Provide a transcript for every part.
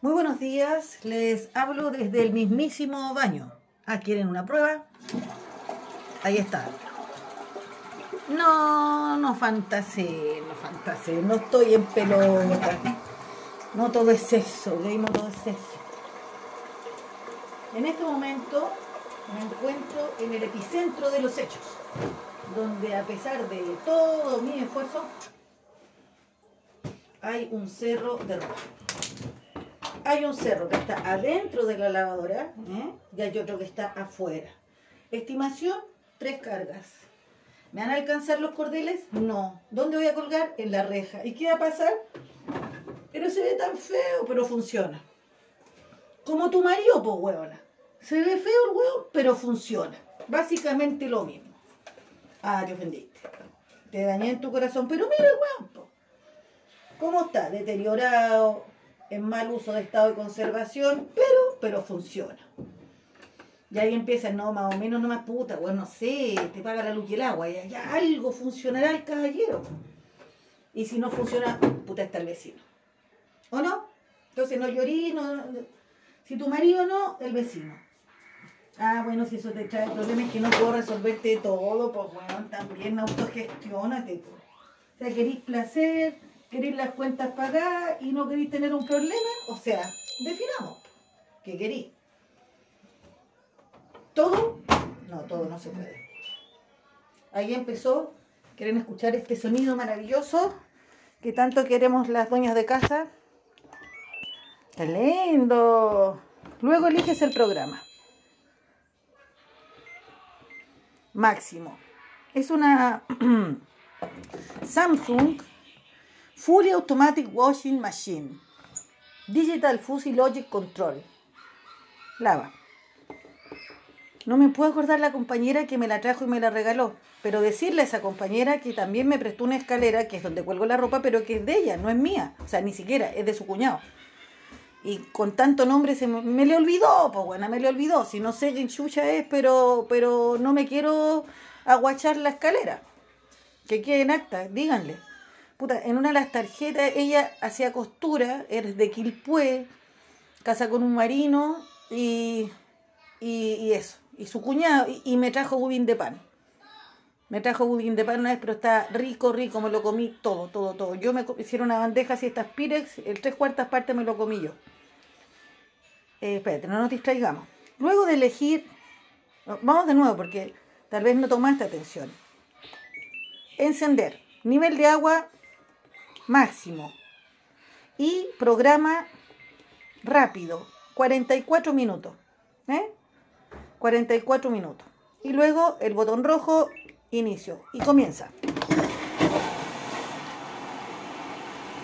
Muy buenos días, les hablo desde el mismísimo baño. Ah, ¿quieren una prueba? Ahí está. No, no fantasé, no fantasé, no estoy en pelota. No todo es eso, no todo es eso. En este momento me encuentro en el epicentro de los hechos, donde a pesar de todo mi esfuerzo, hay un cerro de ropa. Hay un cerro que está adentro de la lavadora ¿eh? y hay otro que está afuera. Estimación, tres cargas. ¿Me van a alcanzar los cordeles? No. ¿Dónde voy a colgar? En la reja. ¿Y qué va a pasar? Pero se ve tan feo, pero funciona. Como tu marido, pues, huevona. Se ve feo el huevo, pero funciona. Básicamente lo mismo. Ah, te ofendiste. Te dañé en tu corazón, pero mira el huevo. ¿Cómo está? Deteriorado, en mal uso de estado de conservación, pero, pero funciona. Y ahí empieza, no, más o menos, no más puta, bueno, no sé, te paga la luz y el agua, ya, ya algo funcionará el caballero. Y si no funciona, puta está el vecino. ¿O no? Entonces no llorí, no, si tu marido no, el vecino. Ah, bueno, si eso te trae problemas que no puedo resolverte todo, pues bueno, también autogestiónate. Pues. O sea, queréis placer, queréis las cuentas pagadas y no queréis tener un problema, o sea, definamos. ¿Qué queréis? ¿Todo? No, todo no se puede. Ahí empezó. ¿Quieren escuchar este sonido maravilloso que tanto queremos las dueñas de casa? ¡Qué lindo! Luego eliges el programa. Máximo. Es una Samsung Fully Automatic Washing Machine. Digital Fuzzy Logic Control. Lava. No me puedo acordar la compañera que me la trajo y me la regaló, pero decirle a esa compañera que también me prestó una escalera, que es donde cuelgo la ropa, pero que es de ella, no es mía. O sea, ni siquiera, es de su cuñado. Y con tanto nombre se me, le olvidó, pues bueno, me le olvidó. Si no sé quién chucha es, pero, pero no me quiero aguachar la escalera. Que quede en acta, díganle. Puta, en una de las tarjetas ella hacía costura, es de Quilpué, casa con un marino y, y, eso. Y su cuñado, y, me trajo budín de pan. Me trajo budín de pan una vez, pero está rico, rico, me lo comí todo, todo, todo. Yo me hicieron una bandeja así, estas pirex, el tres cuartas partes me lo comí yo. Eh, espérate, no nos distraigamos. Luego de elegir, vamos de nuevo porque tal vez no tomaste atención. Encender, nivel de agua máximo y programa rápido, 44 minutos. ¿eh? 44 minutos. Y luego el botón rojo, inicio. Y comienza.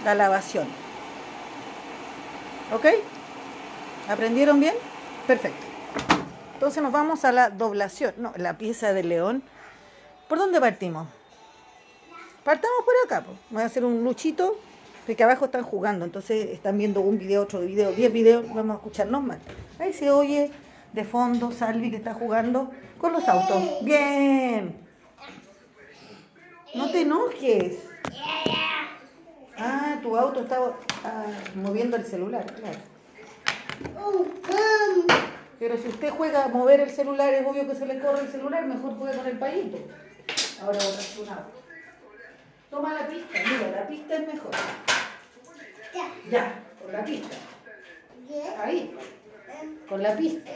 La lavación. ¿Ok? ¿Aprendieron bien? Perfecto. Entonces nos vamos a la doblación. No, la pieza de león. ¿Por dónde partimos? Partamos por acá. pues. Voy a hacer un luchito. Porque abajo están jugando. Entonces están viendo un video, otro video, 10 videos. Vamos a escucharnos mal. Ahí se oye de fondo Salvi que está jugando con los autos. Bien. No te enojes. Ah, tu auto está ah, moviendo el celular, claro. Pero si usted juega a mover el celular, es obvio que se le corre el celular, mejor juega con el payito. Ahora voy a hacer un auto. Toma la pista, mira, la pista es mejor. Ya, con la pista. Ahí, con la pista.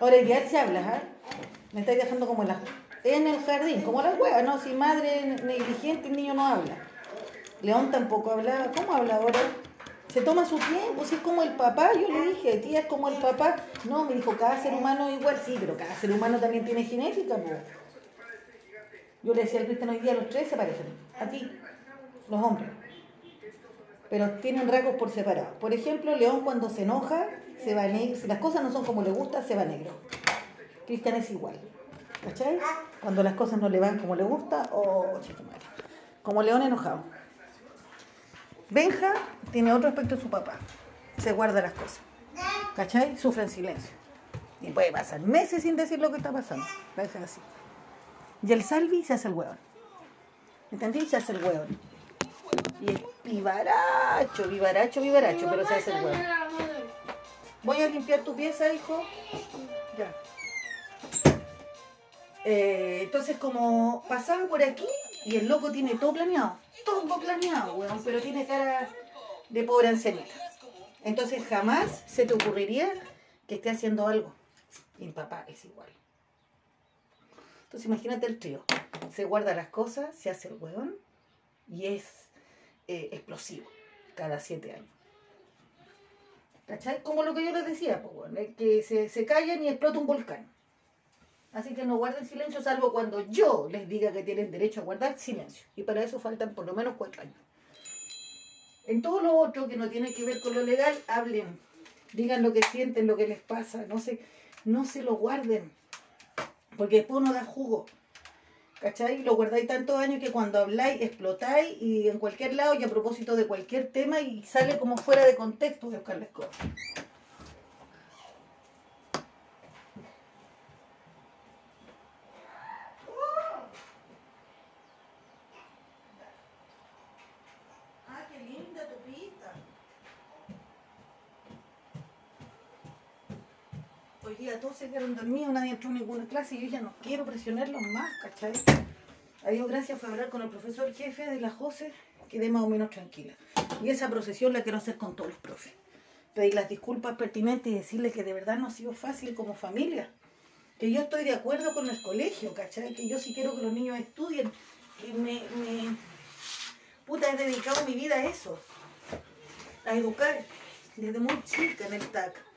Ahora ya se hablas, ¿ah? Me estáis dejando como en, la, en el jardín, como la hueva, ¿no? Si madre negligente, el niño no habla. León tampoco hablaba. ¿Cómo habla ahora? Se toma su tiempo, si es como el papá, yo le dije, tía, es como el papá. No, me dijo, cada ser humano es igual, sí, pero cada ser humano también tiene genética, po. Yo le decía al Cristian hoy día, los tres se parecen, a ti, los hombres. Pero tienen rasgos por separado. Por ejemplo, León cuando se enoja, se va negro. Si las cosas no son como le gusta, se va negro. Cristian es igual. ¿Cachai? Cuando las cosas no le van como le gusta, oh, chico madre. Como León enojado. Benja tiene otro aspecto de su papá. Se guarda las cosas. ¿Cachai? Sufre en silencio. Y puede pasar meses sin decir lo que está pasando. Benja es así. Y el Salvi se hace el hueón. ¿Entendí? Se hace el hueón. Y vivaracho, vivaracho, vivaracho, pero se hace el huevo. Voy a limpiar tu pieza, hijo. Ya. Eh, entonces, como pasaba por aquí, y el loco tiene todo planeado, todo planeado, weón, pero tiene cara de pobre ancianita. Entonces, jamás se te ocurriría que esté haciendo algo. Y mi papá es igual. Entonces, imagínate el trío. Se guarda las cosas, se hace el weón y es eh, explosivo cada siete años. ¿Cachai? Como lo que yo les decía, que se, se callan y explota un volcán. Así que no guarden silencio, salvo cuando yo les diga que tienen derecho a guardar silencio. Y para eso faltan por lo menos cuatro años. En todo lo otro que no tiene que ver con lo legal, hablen. Digan lo que sienten, lo que les pasa. No se, no se lo guarden. Porque después uno da jugo. ¿Cachai? Lo guardáis tantos años que cuando habláis explotáis y en cualquier lado y a propósito de cualquier tema y sale como fuera de contexto de Oscar Lescott. Ah, qué linda tu pista. Hoy día dormidos, nadie entró en ninguna clase y yo ya no quiero presionarlos más, ¿cachai? A Dios gracias fue hablar con el profesor jefe de la José, quedé más o menos tranquila. Y esa procesión la quiero hacer con todos los profes. Pedir las disculpas pertinentes y decirles que de verdad no ha sido fácil como familia. Que yo estoy de acuerdo con el colegio, ¿cachai? Que yo sí quiero que los niños estudien. Que me... Puta, he dedicado mi vida a eso. A educar. Desde muy chica en el TAC.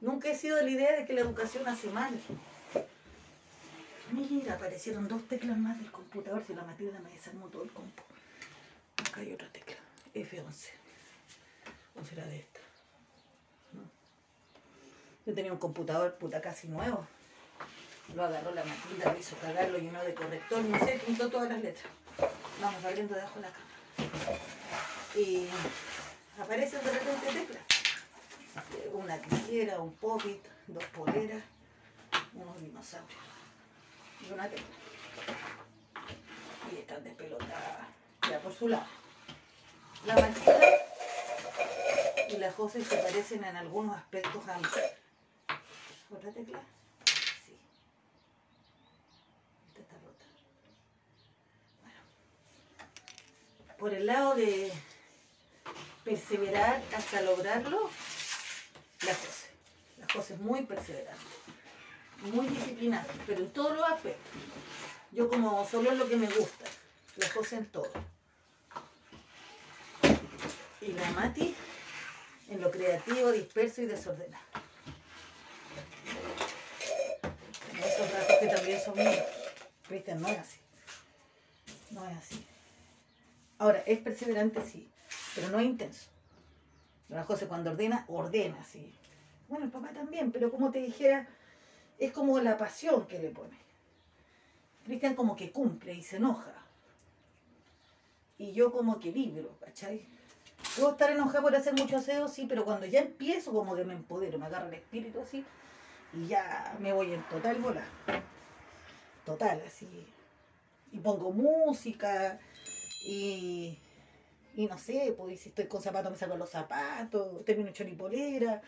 Nunca he sido de la idea de que la educación hace mal. Mira, aparecieron dos teclas más del computador. Si la Matilda me desarmó todo el compu. Acá hay otra tecla. F11. ¿O será de esta? Yo tenía un computador puta casi nuevo. Lo agarró la Matilda, lo hizo cagar, lo llenó de corrector, no sé, pintó todas las letras. Vamos abriendo debajo de la cama. Y aparecen de repente teclas. Una tijera, un popit, dos poleras, unos dinosaurios y una tecla. Y están despelotadas, ya por su lado. La Matilda y la José se parecen en algunos aspectos a mí. ¿Otra tecla? Sí. Esta está rota. Bueno. Por el lado de perseverar hasta lograrlo, la José. La José es muy perseverante, muy disciplinada, pero en todos los aspectos. Yo como solo en lo que me gusta, la José en todo. Y la Mati en lo creativo, disperso y desordenado. En esos rasgos que también son míos. Cristian no es así. No es así. Ahora, es perseverante, sí, pero no es intenso. La José cuando ordena, ordena, sí. Bueno, el papá también, pero como te dijera, es como la pasión que le pone. Cristian como que cumple y se enoja. Y yo como que vibro, ¿cachai? Puedo estar enojada por hacer mucho aseo, sí, pero cuando ya empiezo como que me empodero, me agarra el espíritu así y ya me voy en total bola. Total, así. Y pongo música y, y no sé, pues si estoy con zapatos me saco los zapatos, termino choripolera,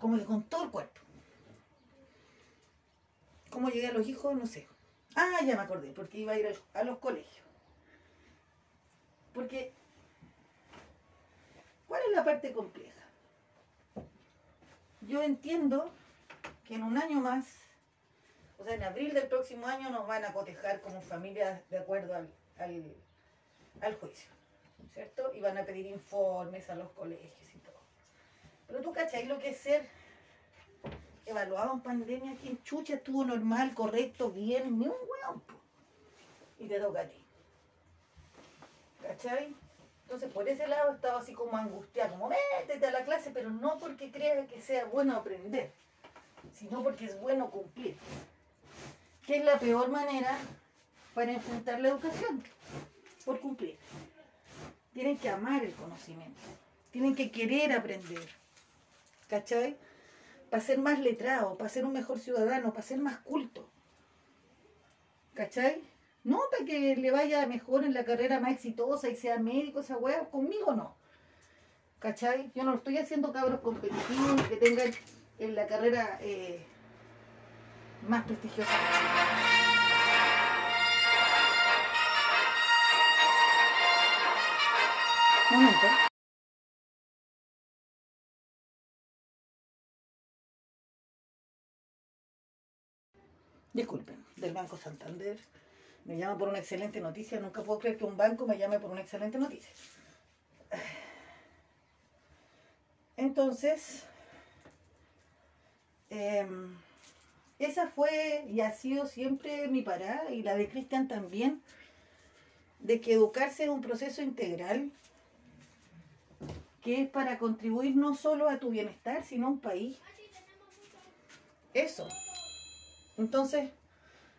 como que con todo el cuerpo. ¿Cómo llegué a los hijos? No sé. Ah, ya me acordé, porque iba a ir a los colegios. Porque ¿Cuál es la parte compleja? Yo entiendo que en un año más, o sea, en abril del próximo año nos van a cotejar como familia de acuerdo al, al, al juicio, ¿cierto? Y van a pedir informes a los colegios y todo. Pero tú, ¿cachai lo que es ser evaluado en pandemia? ¿Quién chucha estuvo normal, correcto, bien? Ni un hueón. Y te toca a ti. ¿Cachai? Entonces, por ese lado estaba así como angustiado, como métete a la clase, pero no porque crea que sea bueno aprender, sino porque es bueno cumplir. Que es la peor manera para enfrentar la educación, por cumplir. Tienen que amar el conocimiento, tienen que querer aprender, ¿cachai? Para ser más letrado, para ser un mejor ciudadano, para ser más culto, ¿cachai? No, para que le vaya mejor en la carrera más exitosa y sea médico, esa weá, conmigo no. ¿Cachai? Yo no estoy haciendo cabros competitivos que tengan en la carrera eh, más prestigiosa. Momento. Disculpen, del Banco Santander. Me llama por una excelente noticia. Nunca puedo creer que un banco me llame por una excelente noticia. Entonces, em, esa fue y ha sido siempre mi parada, y la de Cristian también, de que educarse es un proceso integral que es para contribuir no solo a tu bienestar, sino a un país. Eso. Entonces,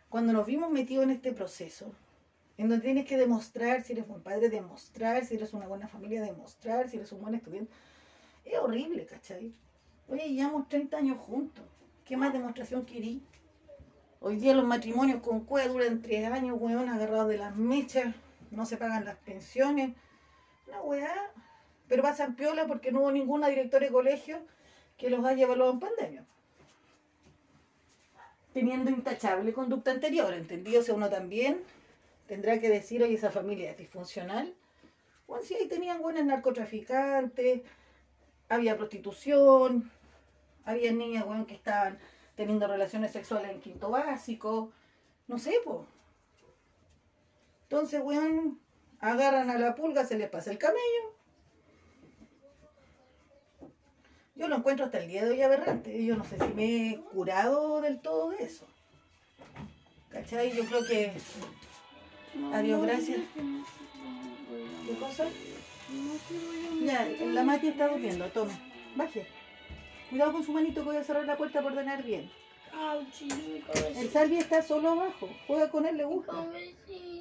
cuando nos vimos metidos en este proceso, en donde tienes que demostrar si eres buen padre, demostrar si eres una buena familia, demostrar si eres un buen estudiante, es horrible, ¿cachai? Oye, llevamos 30 años juntos. ¿Qué más demostración querí? Hoy día los matrimonios con cueva duran 3 años, weón, agarrados de las mechas, no se pagan las pensiones. Una weá. Pero pasan piola porque no hubo ninguna directora de colegio que los haya evaluado en pandemia teniendo intachable conducta anterior, ¿entendido? O sea, uno también tendrá que decir, oye, esa familia es disfuncional. Bueno, si ahí tenían buenos narcotraficantes, había prostitución, había niñas, bueno, que estaban teniendo relaciones sexuales en quinto básico, no sé, pues. Entonces, weón, agarran a la pulga, se les pasa el camello. Yo lo encuentro hasta el día de hoy aberrante. Yo no sé si me he curado del todo de eso. ¿Cachai? Yo creo que. Adiós, gracias. ¿Qué cosa? Ya, la Mati está durmiendo, tome. Baje. Cuidado con su manito que voy a cerrar la puerta por ordenar bien. El Salvi está solo abajo. Juega con él, le gusta.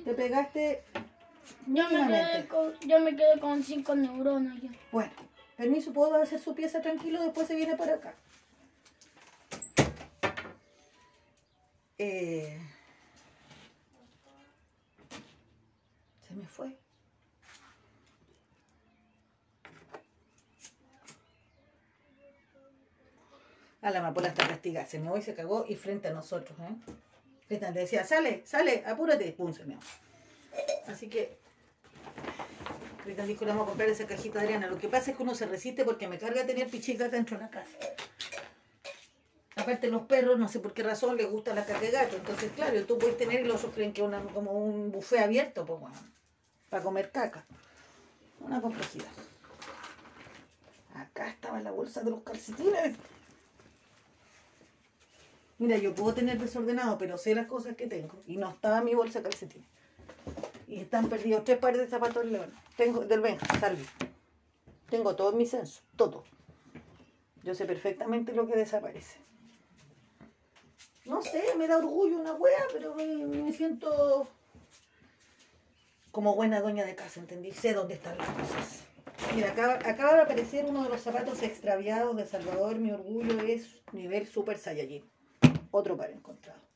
Te pegaste. Yo me, quedé con, yo me quedé con cinco neuronas ya. Bueno. Permiso, ¿puedo hacer su pieza tranquilo? Después se viene para acá. Eh, se me fue. A la amapola está castigada. Se me voy, se cagó y frente a nosotros. ¿eh? Decía, sale, sale, apúrate. Pum, se me Así que Cristian dijo, vamos a comprar esa cajita Adriana. Lo que pasa es que uno se resiste porque me carga tener pichitas dentro de la casa. Aparte los perros, no sé por qué razón, les gusta la caca de gato. Entonces, claro, tú puedes tener y los otros creen que es como un buffet abierto, pues bueno, para comer caca. Una complejidad. Acá estaba la bolsa de los calcetines. Mira, yo puedo tener desordenado, pero sé las cosas que tengo. Y no estaba mi bolsa de calcetines. Y están perdidos tres pares de zapatos del León. Tengo, del Benja, Salvi. Tengo todo mi censo, todo. Yo sé perfectamente lo que desaparece. No sé, me da orgullo una wea, pero me, siento como buena doña de casa, ¿entendí? Sé dónde están las cosas. Mira, acaba, acaba de aparecer uno de los zapatos extraviados de Salvador. Mi orgullo es nivel Super Saiyajin. Otro par encontrado.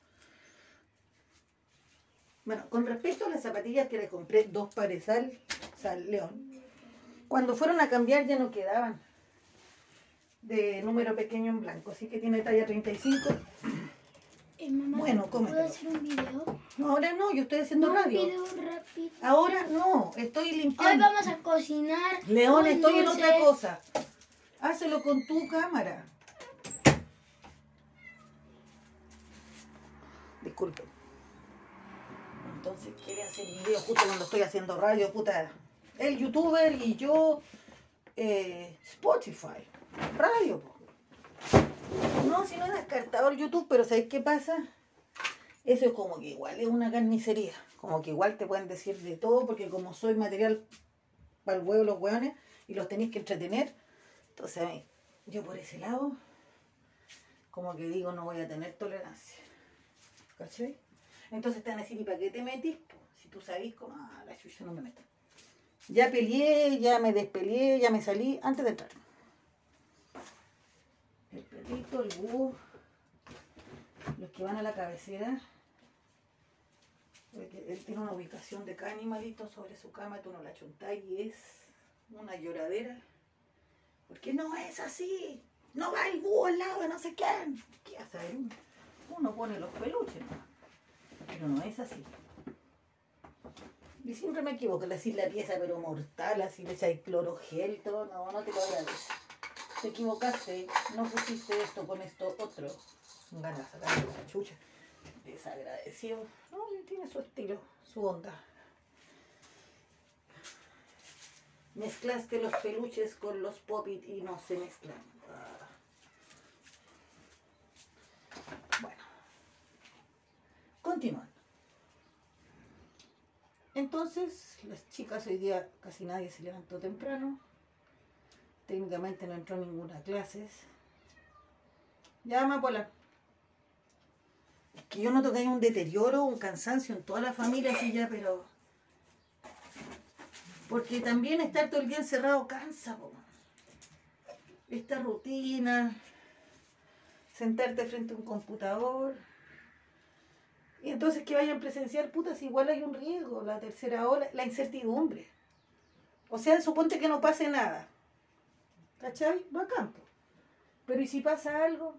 Bueno, con respecto a las zapatillas que le compré, dos pares al, al León, cuando fueron a cambiar ya no quedaban de número pequeño en blanco, así que tiene talla 35. Eh, mamá, bueno, cómetelo. ¿Puedo hacer un video? No, ahora no, yo estoy haciendo no, radio. Video rápido. Ahora no, estoy limpiando. Hoy vamos a cocinar. León, estoy en otra cosa. Hácelo con tu cámara. Disculpe. Entonces quiere hacer video justo cuando estoy haciendo radio, puta. El youtuber y yo, eh, Spotify, radio. No, si no he descartado el YouTube, pero ¿sabéis qué pasa? Eso es como que igual es una carnicería. Como que igual te pueden decir de todo, porque como soy material para el huevo los hueones y los tenéis que entretener, entonces yo por ese lado, como que digo, no voy a tener tolerancia. ¿Cachai? Entonces te van a decir, ¿y para qué te metís? Si tú sabís cómo, ah, la chucha no me meto. Ya peleé, ya me despeleé, ya me salí antes de entrar. El perrito, el búho, los que van a la cabecera. él tiene una ubicación de cada animalito sobre su cama, tú no la chuntás y es una lloradera. Porque no es así. No va el búho al lado de no sé quién. ¿Qué hace? Uno pone los peluches, pero no es así. Y siempre me equivoco, le la pieza pero mortal, así le echáis clorogel, todo, no, no te lo agradezco. Te equivocaste, no pusiste esto con esto otro. Ganas de sacarle la chucha. Desagradecido. No, tiene su estilo, su onda. Mezclaste los peluches con los popit y no se mezclan. Ah. Bueno. Continuando. Entonces, las chicas hoy día casi nadie se levantó temprano. Técnicamente no entró ninguna clases. Ya, Amapola. Es que yo noto que hay un deterioro, un cansancio en toda la familia, así ya, pero. Porque también estar todo el día encerrado cansa, po. Esta rutina, sentarte frente a un computador y entonces que vayan presenciar, putas, igual hay un riesgo, la tercera ola, la incertidumbre. O sea, suponte que no pase nada. ¿Cachai? Va a campo. Pero ¿y si pasa algo?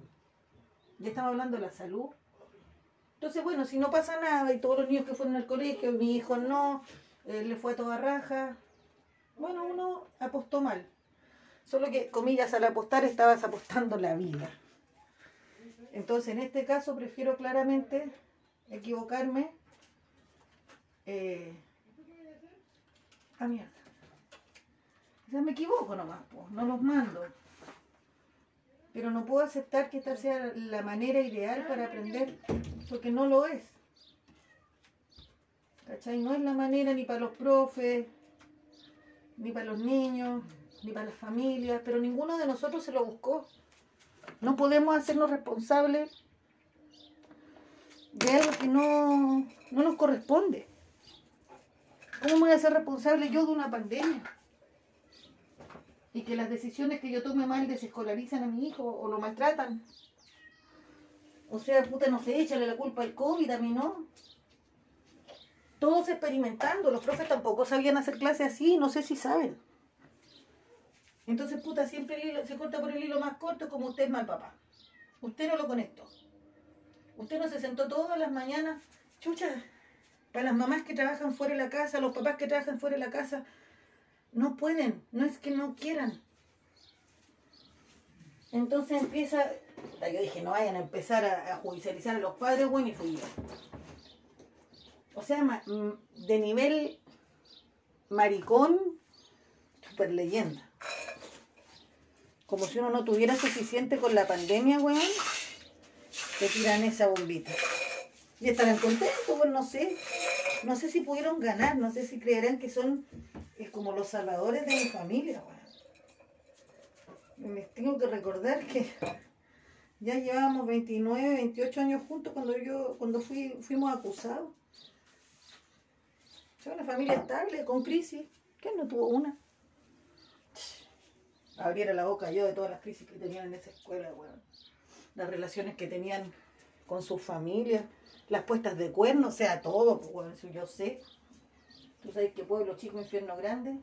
Ya estamos hablando de la salud. Entonces, bueno, si no pasa nada y todos los niños que fueron al colegio, mi hijo no, eh, le fue a toda raja, bueno, uno apostó mal. Solo que, comillas, al apostar estabas apostando la vida. Entonces, en este caso, prefiero claramente equivocarme. Eh, ah, mierda. Ya me equivoco nomás, no los mando. Pero no puedo aceptar que esta sea la manera ideal para aprender, porque no lo es. ¿Cachai? No es la manera ni para los profes, ni para los niños, ni para las familias, pero ninguno de nosotros se lo buscó. No podemos hacernos responsables de algo que no, nos corresponde. ¿Cómo voy a ser responsable yo de una pandemia? Y que las decisiones que yo tome mal desescolarizan a mi hijo o lo maltratan. O sea, puta, no sé, échale la culpa al COVID a mí, ¿no? Todos experimentando, los profes tampoco sabían hacer clases así, no sé si saben. Entonces, puta, siempre se corta por el hilo más corto como usted es mal papá. Usted no lo conectó. Usted no se sentó todas las mañanas, chucha, para las mamás que trabajan fuera de la casa, los papás que trabajan fuera de la casa, no pueden, no es que no quieran. Entonces empieza, yo dije, no vayan a empezar a, judicializar a los padres, bueno, y fui yo. O sea, de nivel maricón, super leyenda. Como si uno no tuviera suficiente con la pandemia, weón que tiran esa bombita. Y estarán contentos, pues no sé. No sé si pudieron ganar, no sé si creerán que son eh, como los salvadores de mi familia. Me tengo que recordar que ya llevábamos 29, 28 años juntos cuando yo cuando fui, fuimos acusados. Soy una familia estable, con crisis. ¿Quién no tuvo una? Abriera la boca yo de todas las crisis que tenían en esa escuela, bueno las relaciones que tenían con sus familias, las puestas de cuerno, o sea, todo, pues bueno, yo sé. Tú sabes que pueblo chico, infierno grande.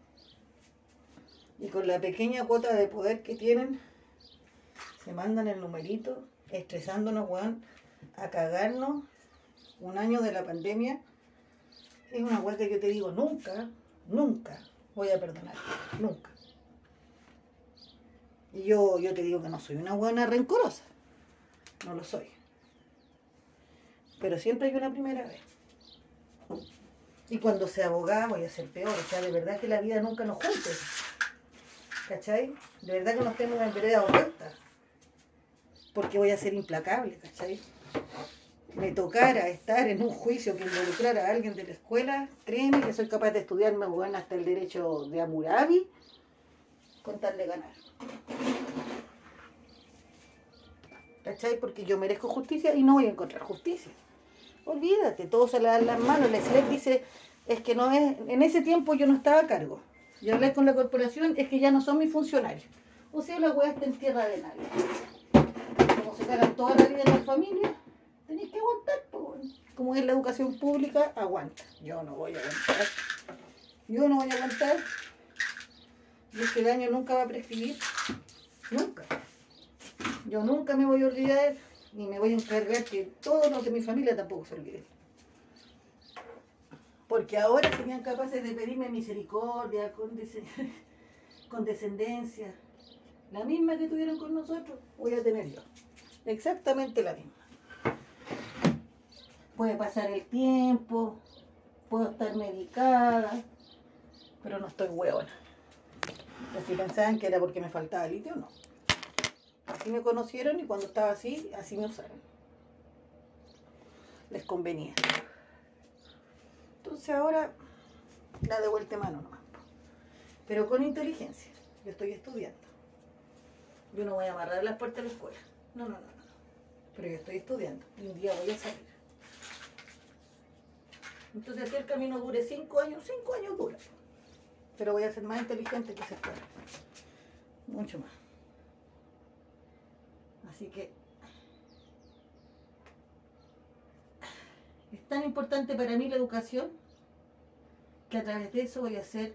Y con la pequeña cuota de poder que tienen, se mandan el numerito, estresándonos, weón, a cagarnos un año de la pandemia. Es una weá que te digo, nunca, nunca voy a perdonar, nunca. Y yo, yo te digo que no soy una buena rencorosa no lo soy. Pero siempre hay una primera vez. Y cuando sea abogada voy a ser peor. O sea, de verdad que la vida nunca nos junte. ¿Cachai? De verdad que nos tenemos en vereda vuelta. Porque voy a ser implacable, ¿cachai? Me tocara estar en un juicio que involucrara a alguien de la escuela, créeme que soy capaz de estudiarme bueno, hasta el derecho de Amurabi con tal ganar. ¿Cachai? Porque yo merezco justicia y no voy a encontrar justicia. Olvídate, todo se le dan las manos. La SLEP dice, es que no es, en ese tiempo yo no estaba a cargo. Yo hablé con la corporación, es que ya no son mis funcionarios. O sea, la weá está en tierra de nadie. Como se cagan toda la vida en la familia, tenéis que aguantar, como es la educación pública, aguanta. Yo no voy a aguantar. Yo no voy a aguantar. Y este daño nunca va a prescribir. Nunca. Yo nunca me voy a olvidar ni me voy a encargar que todos los de mi familia tampoco se olviden. Porque ahora serían capaces de pedirme misericordia, condescendencia. La misma que tuvieron con nosotros, voy a tener yo. Exactamente la misma. Puede pasar el tiempo, puedo estar medicada, pero no estoy hueona. Si pensaban que era porque me faltaba litio, no. Así me conocieron y cuando estaba así, así me usaron. Les convenía. Entonces ahora la de vuelta mano nomás. Pero con inteligencia. Yo estoy estudiando. Yo no voy a amarrar las puertas de la escuela. No, no, no, no. Pero yo estoy estudiando y un día voy a salir. Entonces, si el camino dure cinco años, cinco años dura. Pero voy a ser más inteligente que se pueda. Mucho más. Así que es tan importante para mí la educación que a través de eso voy a hacer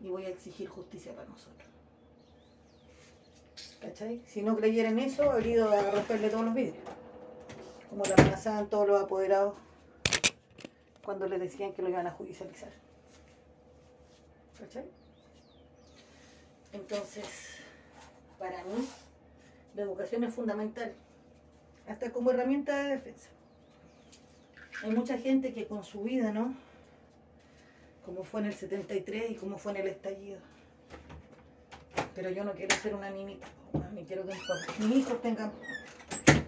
y voy a exigir justicia para nosotros. ¿Cachai? Si no creyera en eso, habría ido a romperle todos los vidrios. Como la amenazaban todos los apoderados cuando les decían que lo iban a judicializar. ¿Cachai? Entonces, para mí, la educación es fundamental, hasta como herramienta de defensa. Hay mucha gente que con su vida, ¿no? Como fue en el 73 y como fue en el estallido. Pero yo no quiero ser una niñita, ni quiero que mis hijos tengan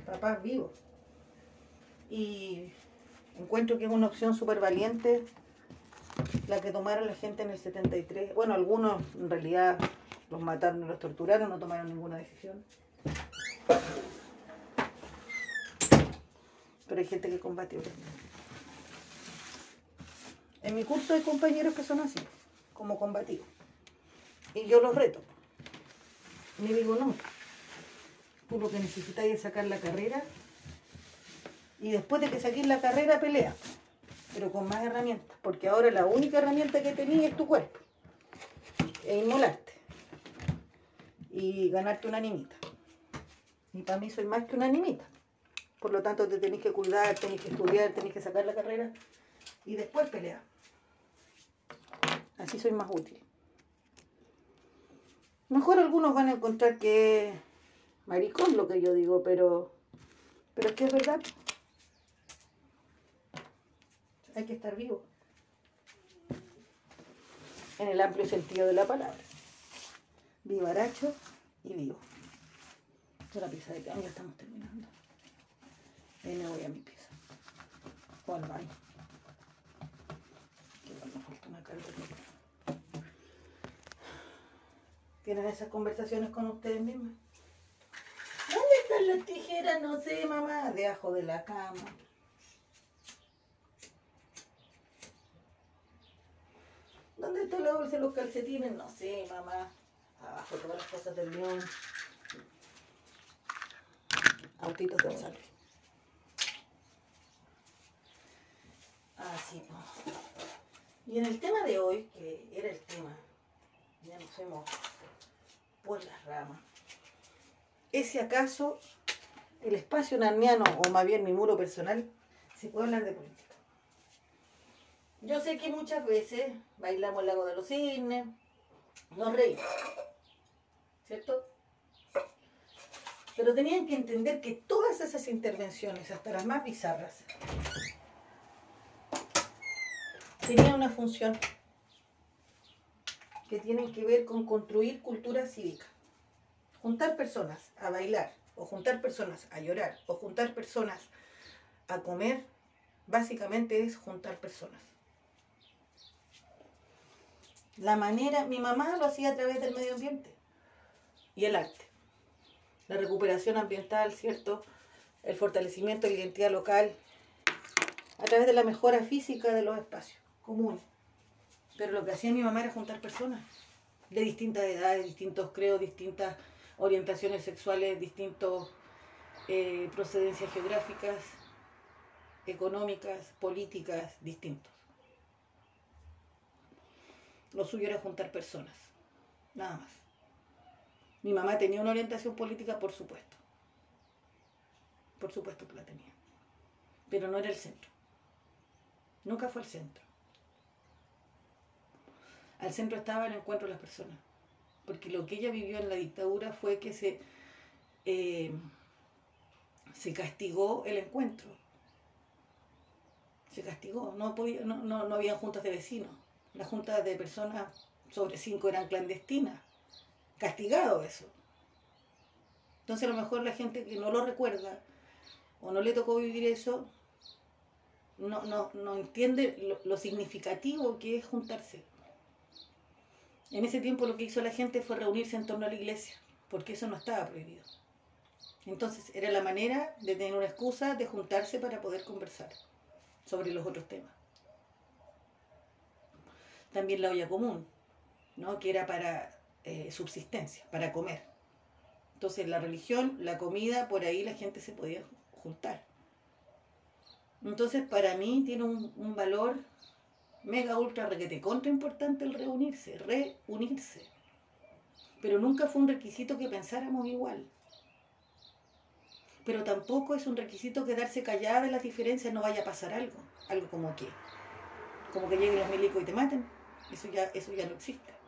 papás vivos. Y encuentro que es una opción súper valiente la que tomaron la gente en el 73. Bueno, algunos en realidad los mataron, los torturaron, no tomaron ninguna decisión. Pero hay gente que combatió. En mi curso hay compañeros que son así, como combativos. Y yo los reto. Me digo, no, tú lo que necesitas es sacar la carrera y después de que saques la carrera pelea, pero con más herramientas, porque ahora la única herramienta que tenías es tu cuerpo, es inmolarte y ganarte una animita. Y para mí soy más que una animita. Por lo tanto, te tenés que cuidar, tenés que estudiar, tenés que sacar la carrera y después pelear. Así soy más útil. Mejor algunos van a encontrar que maricón lo que yo digo, pero, pero es que es verdad. Hay que estar vivo. En el amplio sentido de la palabra. Vivaracho y vivo la pieza de cambio estamos terminando. Ahí me voy a mi pieza. O al baño. Que me falta una carta. ¿Tienen esas conversaciones con ustedes mismas? ¿Dónde están las tijeras? No sé, mamá. Debajo de la cama. ¿Dónde está la bolsa los calcetines? No sé, mamá. Abajo todas las cosas del león autitos de sal. Así. Y en el tema de hoy, que era el tema, ya nos fuimos por las ramas, es si acaso el espacio narniano, o más bien mi muro personal, se puede hablar de política. Yo sé que muchas veces bailamos el lago de los cisnes, nos reímos, ¿cierto? Pero tenían que entender que todas esas intervenciones, hasta las más bizarras, tenían una función que tienen que ver con construir cultura cívica. Juntar personas a bailar, o juntar personas a llorar, o juntar personas a comer, básicamente es juntar personas. La manera, mi mamá lo hacía a través del medio ambiente y el arte la recuperación ambiental, ¿cierto? El fortalecimiento de la identidad local a través de la mejora física de los espacios comunes. Pero lo que hacía mi mamá era juntar personas de distintas edades, distintos creos, distintas orientaciones sexuales, distintas eh, procedencias geográficas económicas, políticas distintos. Lo suyo era juntar personas, nada más. Mi mamá tenía una orientación política, por supuesto. Por supuesto que la tenía. Pero no era el centro. Nunca fue el centro. Al centro estaba el encuentro de las personas. Porque lo que ella vivió en la dictadura fue que se, eh, se castigó el encuentro. Se castigó. No, podía, no, no, no había juntas de vecinos. Las juntas de personas sobre cinco eran clandestinas. Castigado eso. Entonces a lo mejor la gente que no lo recuerda o no le tocó vivir eso, no, no, entiende lo, lo, significativo que es juntarse. En ese tiempo lo que hizo la gente fue reunirse en torno a la iglesia, porque eso no estaba prohibido. Entonces era la manera de tener una excusa de juntarse para poder conversar sobre los otros temas también la olla común, ¿no? que era para eh, subsistencia, para comer. Entonces la religión, la comida, por ahí la gente se podía juntar. Entonces para mí tiene un, valor mega ultra requete contra importante el reunirse, reunirse. Pero nunca fue un requisito que pensáramos igual. Pero tampoco es un requisito quedarse callada de las diferencias, no vaya a pasar algo. Algo como que, como que lleguen los milicos y te maten. Eso ya, eso ya no existe.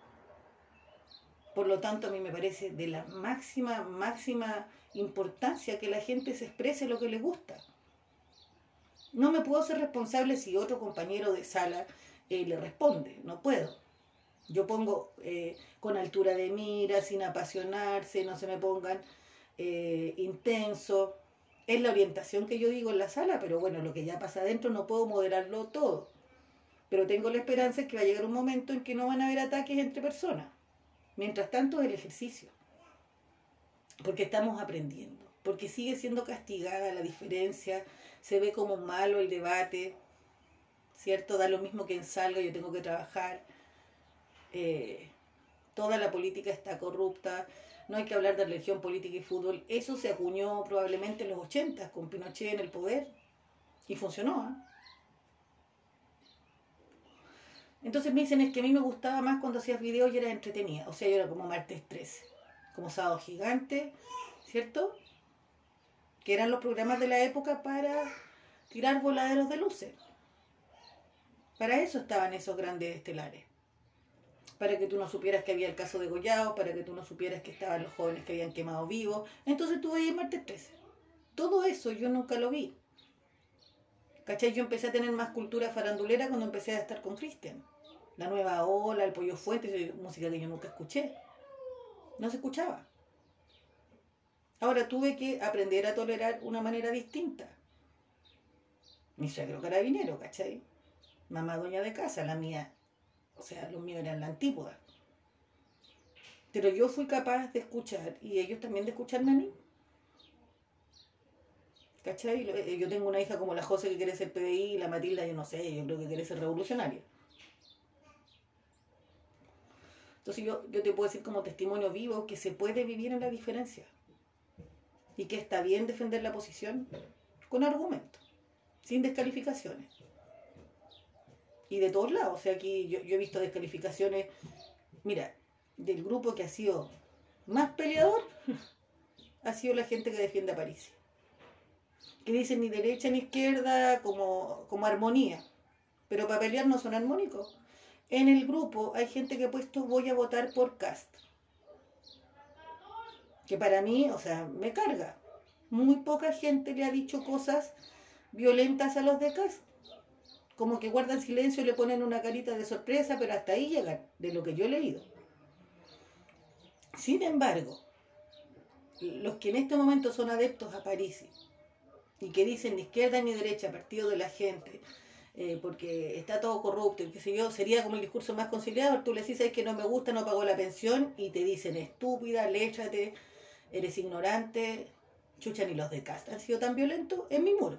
Por lo tanto, a mí me parece de la máxima, máxima importancia que la gente se exprese lo que le gusta. No me puedo ser responsable si otro compañero de sala eh, le responde, no puedo. Yo pongo eh, con altura de mira, sin apasionarse, no se me pongan eh, intenso. Es la orientación que yo digo en la sala, pero bueno, lo que ya pasa adentro no puedo moderarlo todo. Pero tengo la esperanza de que va a llegar un momento en que no van a haber ataques entre personas. Mientras tanto, el ejercicio. Porque estamos aprendiendo. Porque sigue siendo castigada la diferencia. Se ve como malo el debate. ¿Cierto? Da lo mismo que en salga, yo tengo que trabajar. Eh, toda la política está corrupta. No hay que hablar de religión, política y fútbol. Eso se acuñó probablemente en los 80 con Pinochet en el poder. Y funcionó. ¿eh? Entonces me dicen, es que a mí me gustaba más cuando hacías videos y era entretenida. O sea, yo era como martes 13, como sábado gigante, ¿cierto? Que eran los programas de la época para tirar voladeros de luces. Para eso estaban esos grandes estelares. Para que tú no supieras que había el caso de Goyao, para que tú no supieras que estaban los jóvenes que habían quemado vivos. Entonces tú veías martes 13. Todo eso yo nunca lo vi. ¿Cachai? Yo empecé a tener más cultura farandulera cuando empecé a estar con Cristian la nueva ola, el pollo fuerte, música que yo nunca escuché. No se escuchaba. Ahora tuve que aprender a tolerar una manera distinta. Mi suegro carabinero, ¿cachai? Mamá dueña de casa, la mía, o sea, los míos eran la antípoda. Pero yo fui capaz de escuchar y ellos también de escucharme a mí. ¿Cachai? Yo tengo una hija como la José que quiere ser PDI la Matilda, yo no sé, yo creo que quiere ser revolucionaria. Entonces yo, te puedo decir como testimonio vivo que se puede vivir en la diferencia y que está bien defender la posición con argumentos, sin descalificaciones. Y de todos lados, o sea, aquí yo, he visto descalificaciones, mira, del grupo que ha sido más peleador, ha sido la gente que defiende a París. Que dicen ni derecha ni izquierda como, como armonía. Pero para pelear no son armónicos. En el grupo hay gente que ha puesto voy a votar por Cast. Que para mí, o sea, me carga. Muy poca gente le ha dicho cosas violentas a los de Cast. Como que guardan silencio y le ponen una carita de sorpresa, pero hasta ahí llegan, de lo que yo he leído. Sin embargo, los que en este momento son adeptos a París y que dicen ni izquierda ni derecha, partido de la gente, eh, porque está todo corrupto y qué sé yo, sería como el discurso más conciliador. Tú le dices que no me gusta, no pagó la pensión y te dicen estúpida, léchate, eres ignorante, chucha ni los de casta han sido tan violentos en mi muro.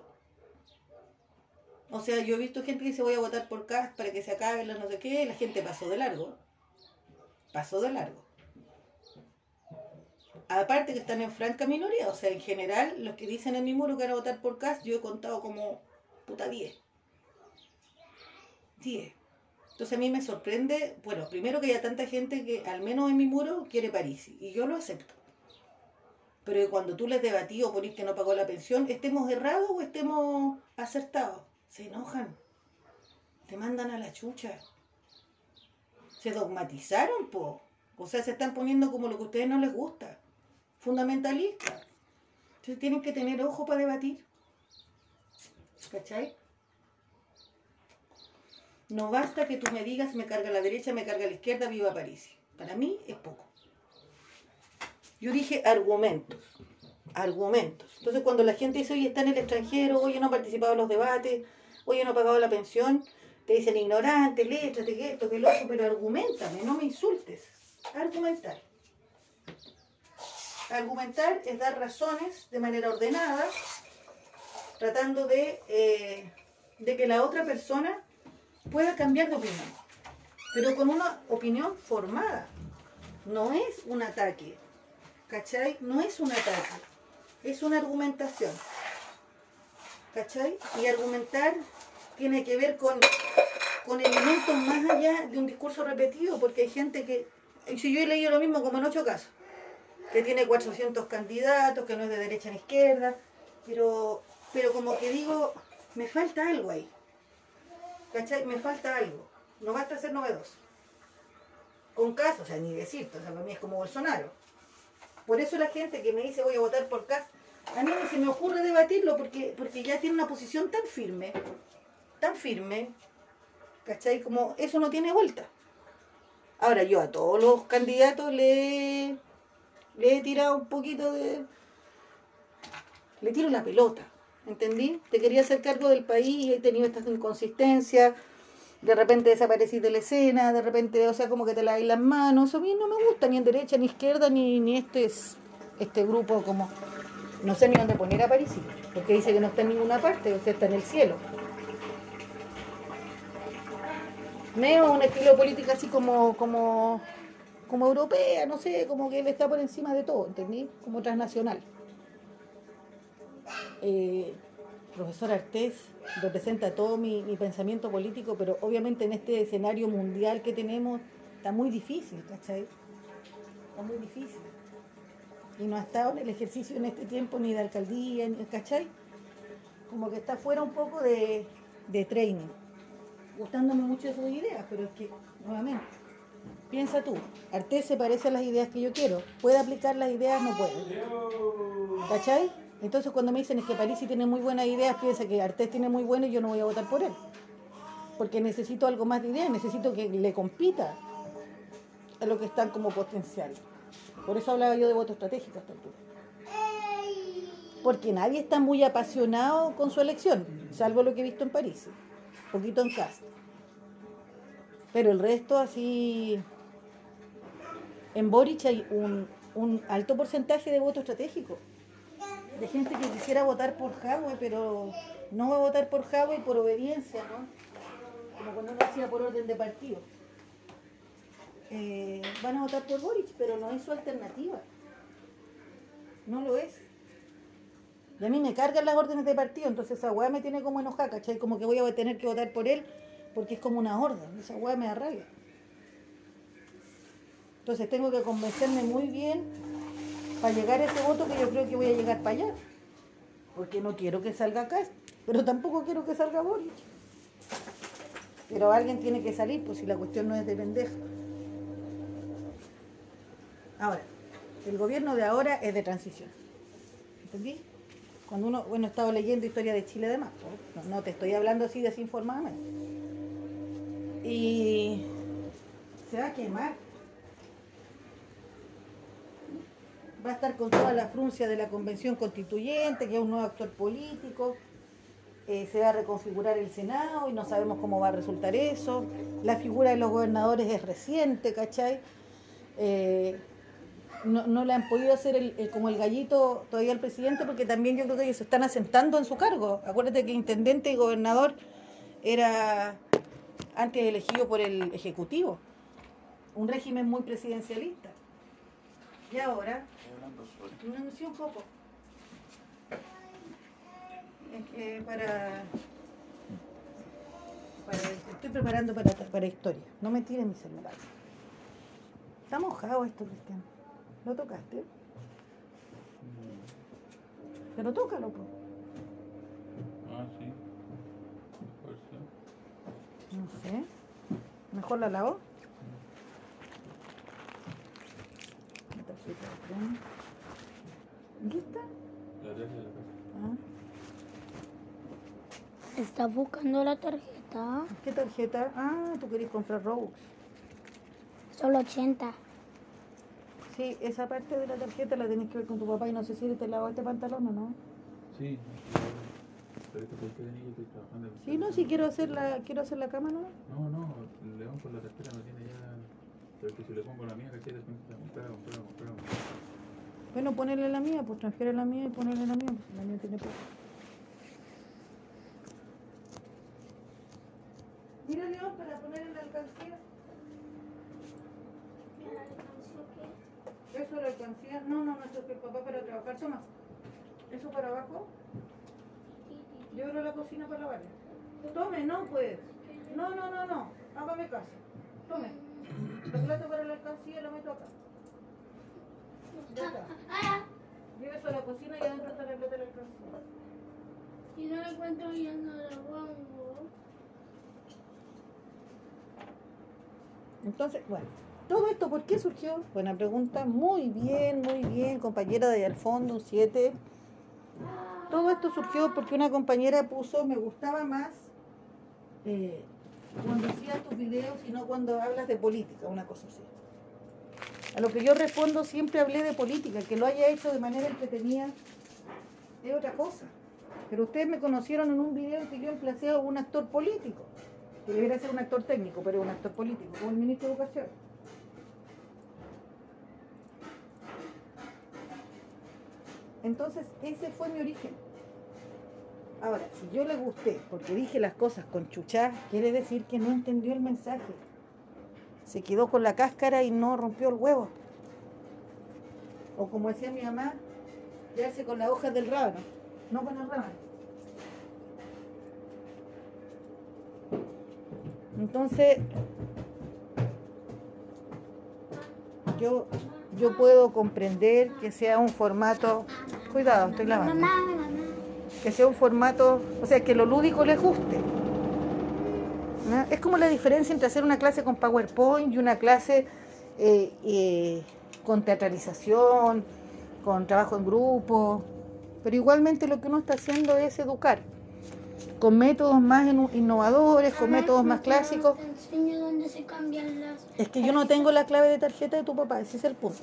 O sea, yo he visto gente que dice voy a votar por Cast para que se acabe la no sé qué, la gente pasó de largo. Pasó de largo. Aparte que están en franca minoría, o sea, en general, los que dicen en mi muro que van a votar por Cast, yo he contado como puta 10. 10. Entonces a mí me sorprende, bueno, primero que haya tanta gente que al menos en mi muro quiere París y yo lo acepto. Pero cuando tú les debatí o ponís que no pagó la pensión, estemos errados o estemos acertados. Se enojan. Te mandan a la chucha. Se dogmatizaron, po. O sea, se están poniendo como lo que a ustedes no les gusta. Fundamentalistas. Entonces tienen que tener ojo para debatir. ¿Cachai? No basta que tú me digas, me carga a la derecha, me carga a la izquierda, viva París. Para mí es poco. Yo dije argumentos, argumentos. Entonces cuando la gente dice, oye, está en el extranjero, oye, no ha participado en los debates, oye, no ha pagado la pensión, te dicen ignorante, létrate, que esto, que lo otro, pero argumentame, no me insultes. Argumentar. Argumentar es dar razones de manera ordenada, tratando de, eh, de que la otra persona pueda cambiar de opinión, pero con una opinión formada. No es un ataque, ¿cachai? No es un ataque, es una argumentación. ¿Cachai? Y argumentar tiene que ver con, con elementos más allá de un discurso repetido, porque hay gente que, si yo he leído lo mismo como en ocho casos, que tiene 400 candidatos, que no es de derecha ni izquierda, pero, pero como que digo, me falta algo ahí. ¿Cachai? Me falta algo. No basta ser novedoso. Con casos, o sea, ni decirte, o sea, para mí es como Bolsonaro. Por eso la gente que me dice voy a votar por Cas, a mí se me ocurre debatirlo porque, porque ya tiene una posición tan firme, tan firme, ¿cachai? Como eso no tiene vuelta. Ahora yo a todos los candidatos le, le he tirado un poquito de... Le tiro la pelota, ¿entendí? Te quería hacer cargo del país, he tenido estas inconsistencias, de repente desaparecí de la escena, de repente, o sea, como que te la las manos, a mí no me gusta ni en derecha, ni izquierda, ni, ni este, este grupo como, no sé ni dónde poner a París, porque dice que no está en ninguna parte, o sea, está en el cielo. Meo un estilo político así como, como, como europea, no sé, como que él está por encima de todo, ¿entendí? Como transnacional. Eh, profesor Artés representa todo mi, pensamiento político, pero obviamente en este escenario mundial que tenemos está muy difícil, ¿cachai? Está muy difícil. Y no ha estado en el ejercicio en este tiempo ni de alcaldía, ¿cachai? Como que está fuera un poco de, de training. Gustándome mucho sus ideas, pero es que, nuevamente, piensa tú, Artés se parece a las ideas que yo quiero. ¿Puede aplicar las ideas? No puede. ¿Cachai? Entonces cuando me dicen es que Parisi tiene muy buenas ideas, piensa que Artés tiene muy buenas y yo no voy a votar por él. Porque necesito algo más de ideas, necesito que le compita a lo que están como potencial. Por eso hablaba yo de voto estratégico a esta altura. Porque nadie está muy apasionado con su elección, salvo lo que he visto en París, un poquito en casa. Pero el resto así... En Boric hay un alto porcentaje de voto estratégico de gente que quisiera votar por Huawei, pero no va a votar por Huawei por obediencia, ¿no? Como cuando uno hacía por orden de partido. Eh, van a votar por Boric, pero no es su alternativa. No lo es. Y a mí me cargan las órdenes de partido, entonces esa weá me tiene como enojada, ¿cachai? Como que voy a tener que votar por él porque es como una orden. Esa weá me rabia. Entonces tengo que convencerme muy bien para llegar a ese voto que yo creo que voy a llegar para allá. Porque no quiero que salga acá, pero tampoco quiero que salga Boric. Pero alguien tiene que salir, pues si la cuestión no es de pendejo. Ahora, el gobierno de ahora es de transición. ¿Entendí? Cuando uno, bueno, he estado leyendo historia de Chile además, no, no te estoy hablando así desinformadamente. Y se va a quemar va a estar con toda la fruncia de la convención constituyente, que es un nuevo actor político, eh, se va a reconfigurar el Senado y no sabemos cómo va a resultar eso. La figura de los gobernadores es reciente, ¿cachai? Eh, no, le han podido hacer como el gallito todavía al presidente porque también yo creo que ellos se están asentando en su cargo. Acuérdate que intendente y gobernador era antes elegido por el Ejecutivo, un régimen muy presidencialista. Y ahora un poco. Es que para, estoy preparando para, para historia. No me tiren mi celular. Está mojado esto, Cristian. ¿Lo tocaste? Pero tócalo, pues. Ah, sí. No sé. ¿Mejor la lavo? De la casa. Ah. ¿Está buscando la tarjeta? ¿Qué tarjeta? Ah, tú querés comprar Robux. Solo 80. Sí, esa parte de la tarjeta la tenés que ver con tu papá y no sé si te lavó este pantalón o no. Sí. Pero porque estoy trabajando. Sí, no, si quiero hacer la, quiero hacer la cama, ¿no? No, no, León con la tarjeta no tiene ya. Pero que si le pongo la mía, ¿cachai? Después comprar, comprar, comprar. Bueno, ponerle la mía, pues transfiere la mía y ponerle la mía, pues la mía tiene poco. Mira, León, para poner en la alcancía. ¿Eso la alcancía? No, no, no, eso es que el papá para trabajar. Toma. ¿Eso para abajo? Yo abro la cocina para lavarla. Tome, no, pues. No, no, no, no. Hágame caso. Tome. La plata para la alcancía la meto acá. Ya está. Lleve eso a la cocina y adentro está la plata de la alcancía. Si no la encuentro, ya no la pongo. Entonces, bueno, todo esto, ¿por qué surgió? Buena pregunta. Muy bien, muy bien, compañera de allá al fondo, un 7. Todo esto surgió porque una compañera puso, me gustaba más eh, cuando hacías tus videos y no cuando hablas de política, una cosa así. A lo que yo respondo, siempre hablé de política, que lo haya hecho de manera entretenida es otra cosa. Pero ustedes me conocieron en un video que yo emplacé a un actor político, que debería ser un actor técnico, pero un actor político, como el ministro de Educación. Entonces, ese fue mi origen. Ahora, si yo le gusté porque dije las cosas con chuchá, quiere decir que no entendió el mensaje. Se quedó con la cáscara y no rompió el huevo. O como decía mi mamá, quedarse con las hojas del rábano, no con el rábano. Entonces, yo, yo puedo comprender que sea un formato, cuidado, estoy lavando, que sea un formato, o sea, que lo lúdico les guste. ¿No? Es como la diferencia entre hacer una clase con PowerPoint y una clase eh, eh, con teatralización, con trabajo en grupo, pero igualmente lo que uno está haciendo es educar, con métodos más innovadores, con Mamá, métodos más ¿me puedo- clásicos. Te enseño dónde se cambian las. Es que yo no tengo la clave de tarjeta de tu papá, ese es el punto.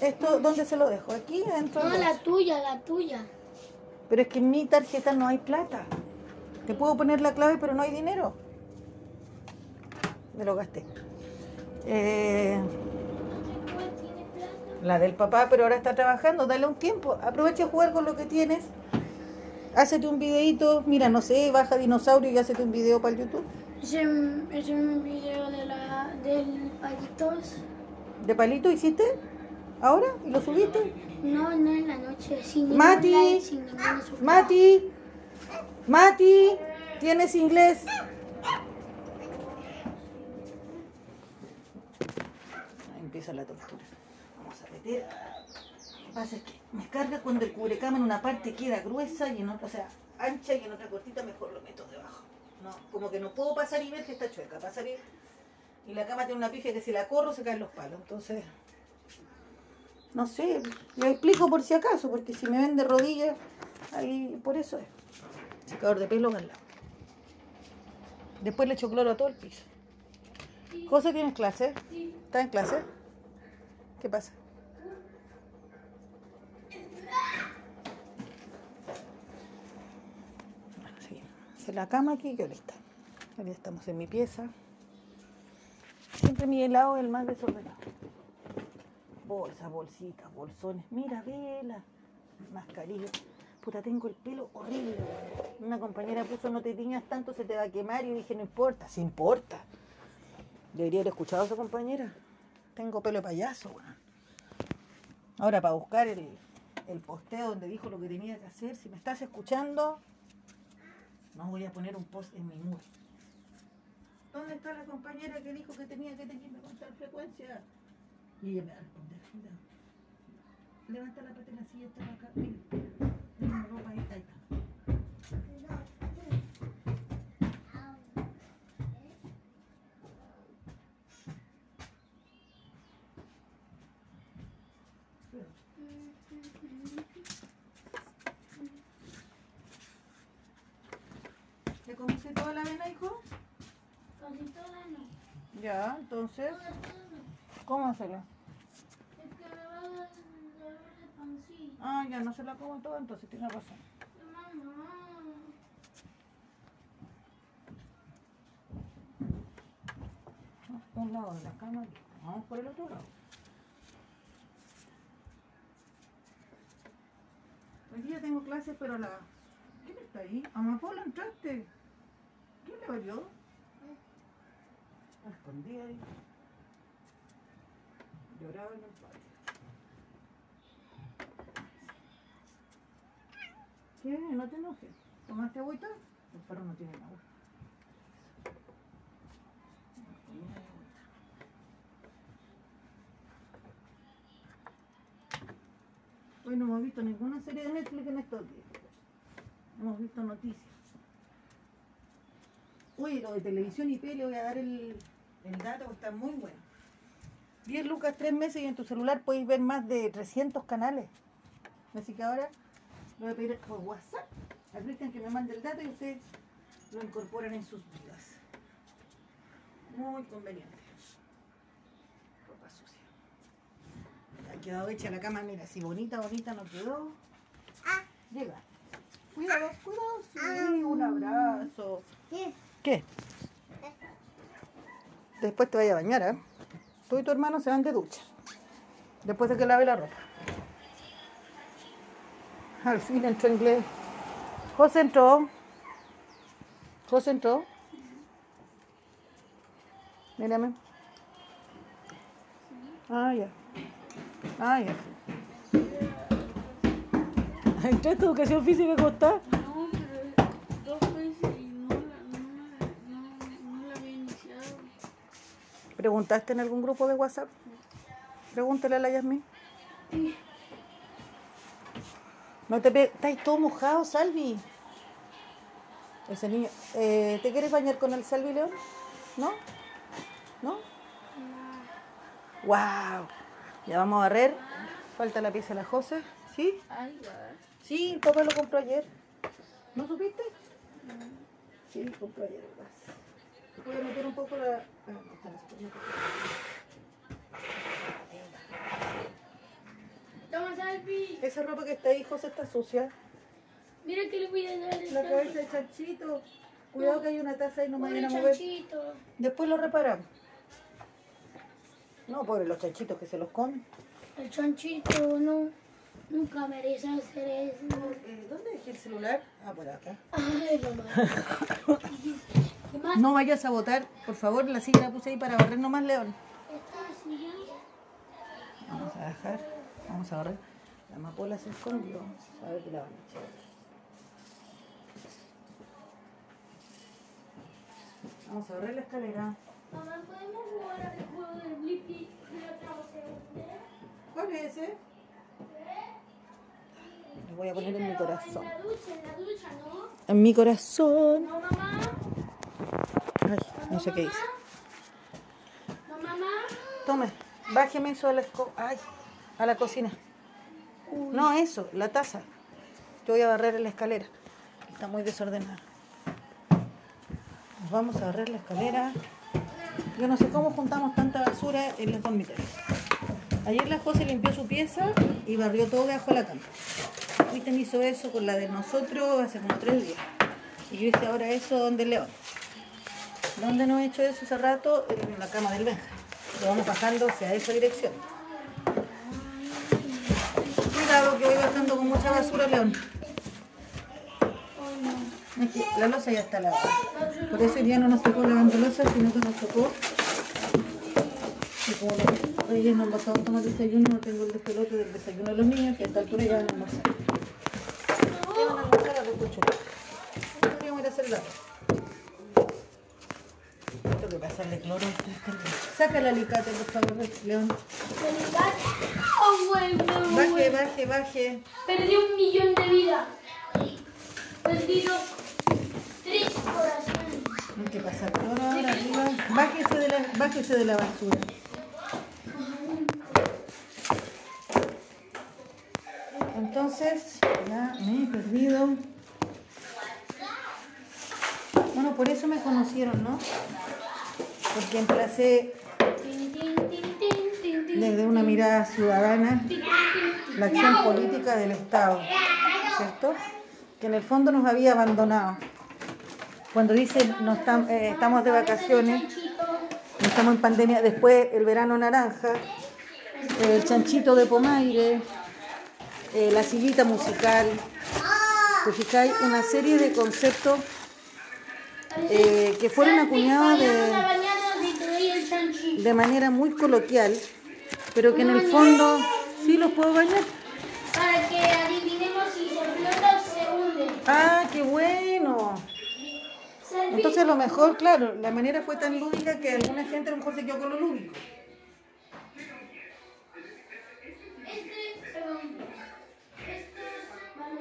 ¿Esto dónde se lo dejo? Aquí adentro. No, la tuya, la tuya. Pero es que en mi tarjeta no hay plata. Te puedo poner la clave, pero no hay dinero. Me lo gasté. Eh, la del papá, pero ahora está trabajando. Dale un tiempo. Aprovecha a jugar con lo que tienes. Hácete un videito. Mira, no sé, baja dinosaurio y hácete un video para el YouTube. Es un, es un video de la, del palitos. ¿De palito hiciste? ¿Ahora? ¿Y lo subiste? No, no en la noche. Sin ningún Mati. like, sin. Mati, Mati, ¿tienes inglés? Empieza la tortura. Vamos a meter. Lo que pasa es que me carga cuando el cubrecama en una parte queda gruesa y en otra, o sea, ancha y en otra cortita, mejor lo meto debajo. No, como que no puedo pasar y ver que está chueca. Pasar y, y la cama tiene una pifia que si la corro se caen los palos. Entonces, no sé, le explico por si acaso, porque si me ven de rodillas, ahí por eso es. Secador de pelo al lado. Después le echo cloro a todo el piso. ¿Cosa tienes clase? ¿Estás en clase? ¿Qué pasa? Hice la cama aquí y yo lista. Estamos en mi pieza. Siempre mi helado es el más desordenado. Bolsas, bolsitas, bolsones. Mira, vela. Mascarilla. Puta, tengo el pelo horrible. Una compañera puso no te tiñas tanto, se te va a quemar. Y yo dije, no importa, sí importa. Debería haber escuchado a esa compañera. Tengo pelo de payaso, weón. Ahora, para buscar el, el posteo donde dijo lo que tenía que hacer, si me estás escuchando, no voy a poner un post en mi muro. ¿Dónde está la compañera que dijo que tenía que tenerme con tal frecuencia? Y ella me va a responder. Levanta la pata en la silla, está acá. Mira, ropa ahí está. ¿Le comiste toda la avena, hijo? Casi toda no. Ya, entonces. ¿cómo hacerlo? Es que me va a dar el pancito. Ah, ya, no se la como toda, entonces tiene razón. Un lado de la cama, vamos por el otro lado. Hoy día tengo clases, pero la... ¿Quién está ahí? Amapola, entraste. ¿Quién le valió? La escondí ahí. Lloraba en el patio. ¿Qué? No te enojes. ¿Tomaste agüita? El perro no tiene agua. Hoy no hemos visto ninguna serie de Netflix en estos días. Hemos visto noticias. Oye, lo de televisión IP le voy a dar el, el dato, está muy bueno. 10 lucas, 3 meses y en tu celular podéis ver más de 300 canales. Así que ahora lo voy a pedir por WhatsApp a Cristian que me mande el dato y ustedes lo incorporan en sus vidas. Muy conveniente. Ropa sucia. Ha quedado hecha la cama, mira, si bonita, bonita no quedó. Llega. Cuidado, cuidado. Sí, un abrazo. ¿Qué? Después te vaya a bañar, ¿eh? Tú y tu hermano se van de ducha. Después de que lave la ropa. Al fin entró inglés. José entró. José entró. Mírame. Ah, ya. Ah, ya. ¿Entraste a educación física cómo está? No, pero dos veces ¿Preguntaste en algún grupo de WhatsApp? Pregúntale a la Yasmin. No te pe... Estáis todo mojado, Salvi. Ese niño. Eh, ¿Te quieres bañar con el Salvi León? ¿No? ¿No? ¡Wow! Ya vamos a barrer. Falta la pieza de la José. ¿Sí? Sí, el papá lo compró ayer. ¿No supiste? Sí, lo compró ayer. Voy a meter un poco la... Toma. Esa ropa que está ahí, José, está sucia. Mira que le voy a dar el La cabeza de chanchito. Cuidado que hay una taza ahí, no me vayan a mover. chanchito. Después lo reparamos. No, pobre los chanchitos que se los comen. El chanchito no, nunca merece hacer eso. Eh, ¿Dónde dejé el celular? Ah, por acá. Ay, mamá. No vayas a botar, por favor, la silla la puse ahí para barrer nomás, León. Vamos a dejar, vamos a barrer. La amapola se escondió. A ver qué la van a echar. Vamos a barrer la escalera. Mamá, ¿podemos jugar al juego del Blippi? ¿Cuál es ese? Lo voy a poner en mi corazón. En la ducha, en la ducha, ¿no? En mi corazón. No, mamá. Ay, no sé qué hice. Tome, bájeme eso a la, ay, a la cocina. No, eso, la taza. Yo voy a barrer la escalera. Está muy desordenada. Nos vamos a barrer la escalera. Yo no sé cómo juntamos tanta basura en los dormitorios. Ayer la José limpió su pieza y barrió todo debajo de la cama. Cristian hizo eso con la de nosotros hace como tres días. Y yo hice ahora eso donde el León. ¿Dónde no he hecho eso hace rato? En la cama del Benja. Lo vamos bajando hacia esa dirección. Cuidado que voy bajando con mucha basura, León. La losa ya está lavada. Por eso hoy día no nos tocó lavando losa, sino que nos tocó. Y como los no han pasado a tomar desayuno, no tengo el despelote del desayuno de los niños, que a esta altura ya van a almorzar. Ya van a almorzar a. Podríamos ir a hacer Tengo que pasarle cloro. Saca el alicate, por favor, León. Oh, bueno, Baje, baje, baje. Perdí un millón de vidas. Perdí dos, tres corazones. Hay que pasar cloro ahora arriba. Bájese de la, bájese de la basura. Entonces, ya me he perdido. Bueno, por eso me conocieron, ¿no? Porque emplacé desde una mirada ciudadana la acción política del Estado, ¿cierto? Que en el fondo nos había abandonado. Cuando dice no estam- eh, estamos de vacaciones, estamos en pandemia, después el verano naranja, el chanchito de Pomaire, eh, la sillita musical, ¿te fijáis? Una serie de conceptos eh, que fueron acuñados de, bañarnos y te doy el chanchi. De manera muy coloquial, pero que en el fondo sí los puedo bañar. Para que adivinemos si se flota o se hunde. Ah, qué bueno. Entonces a lo mejor, claro, la manera fue tan lúdica que alguna gente a lo mejor se quedó con lo lúdico. Este. Estos van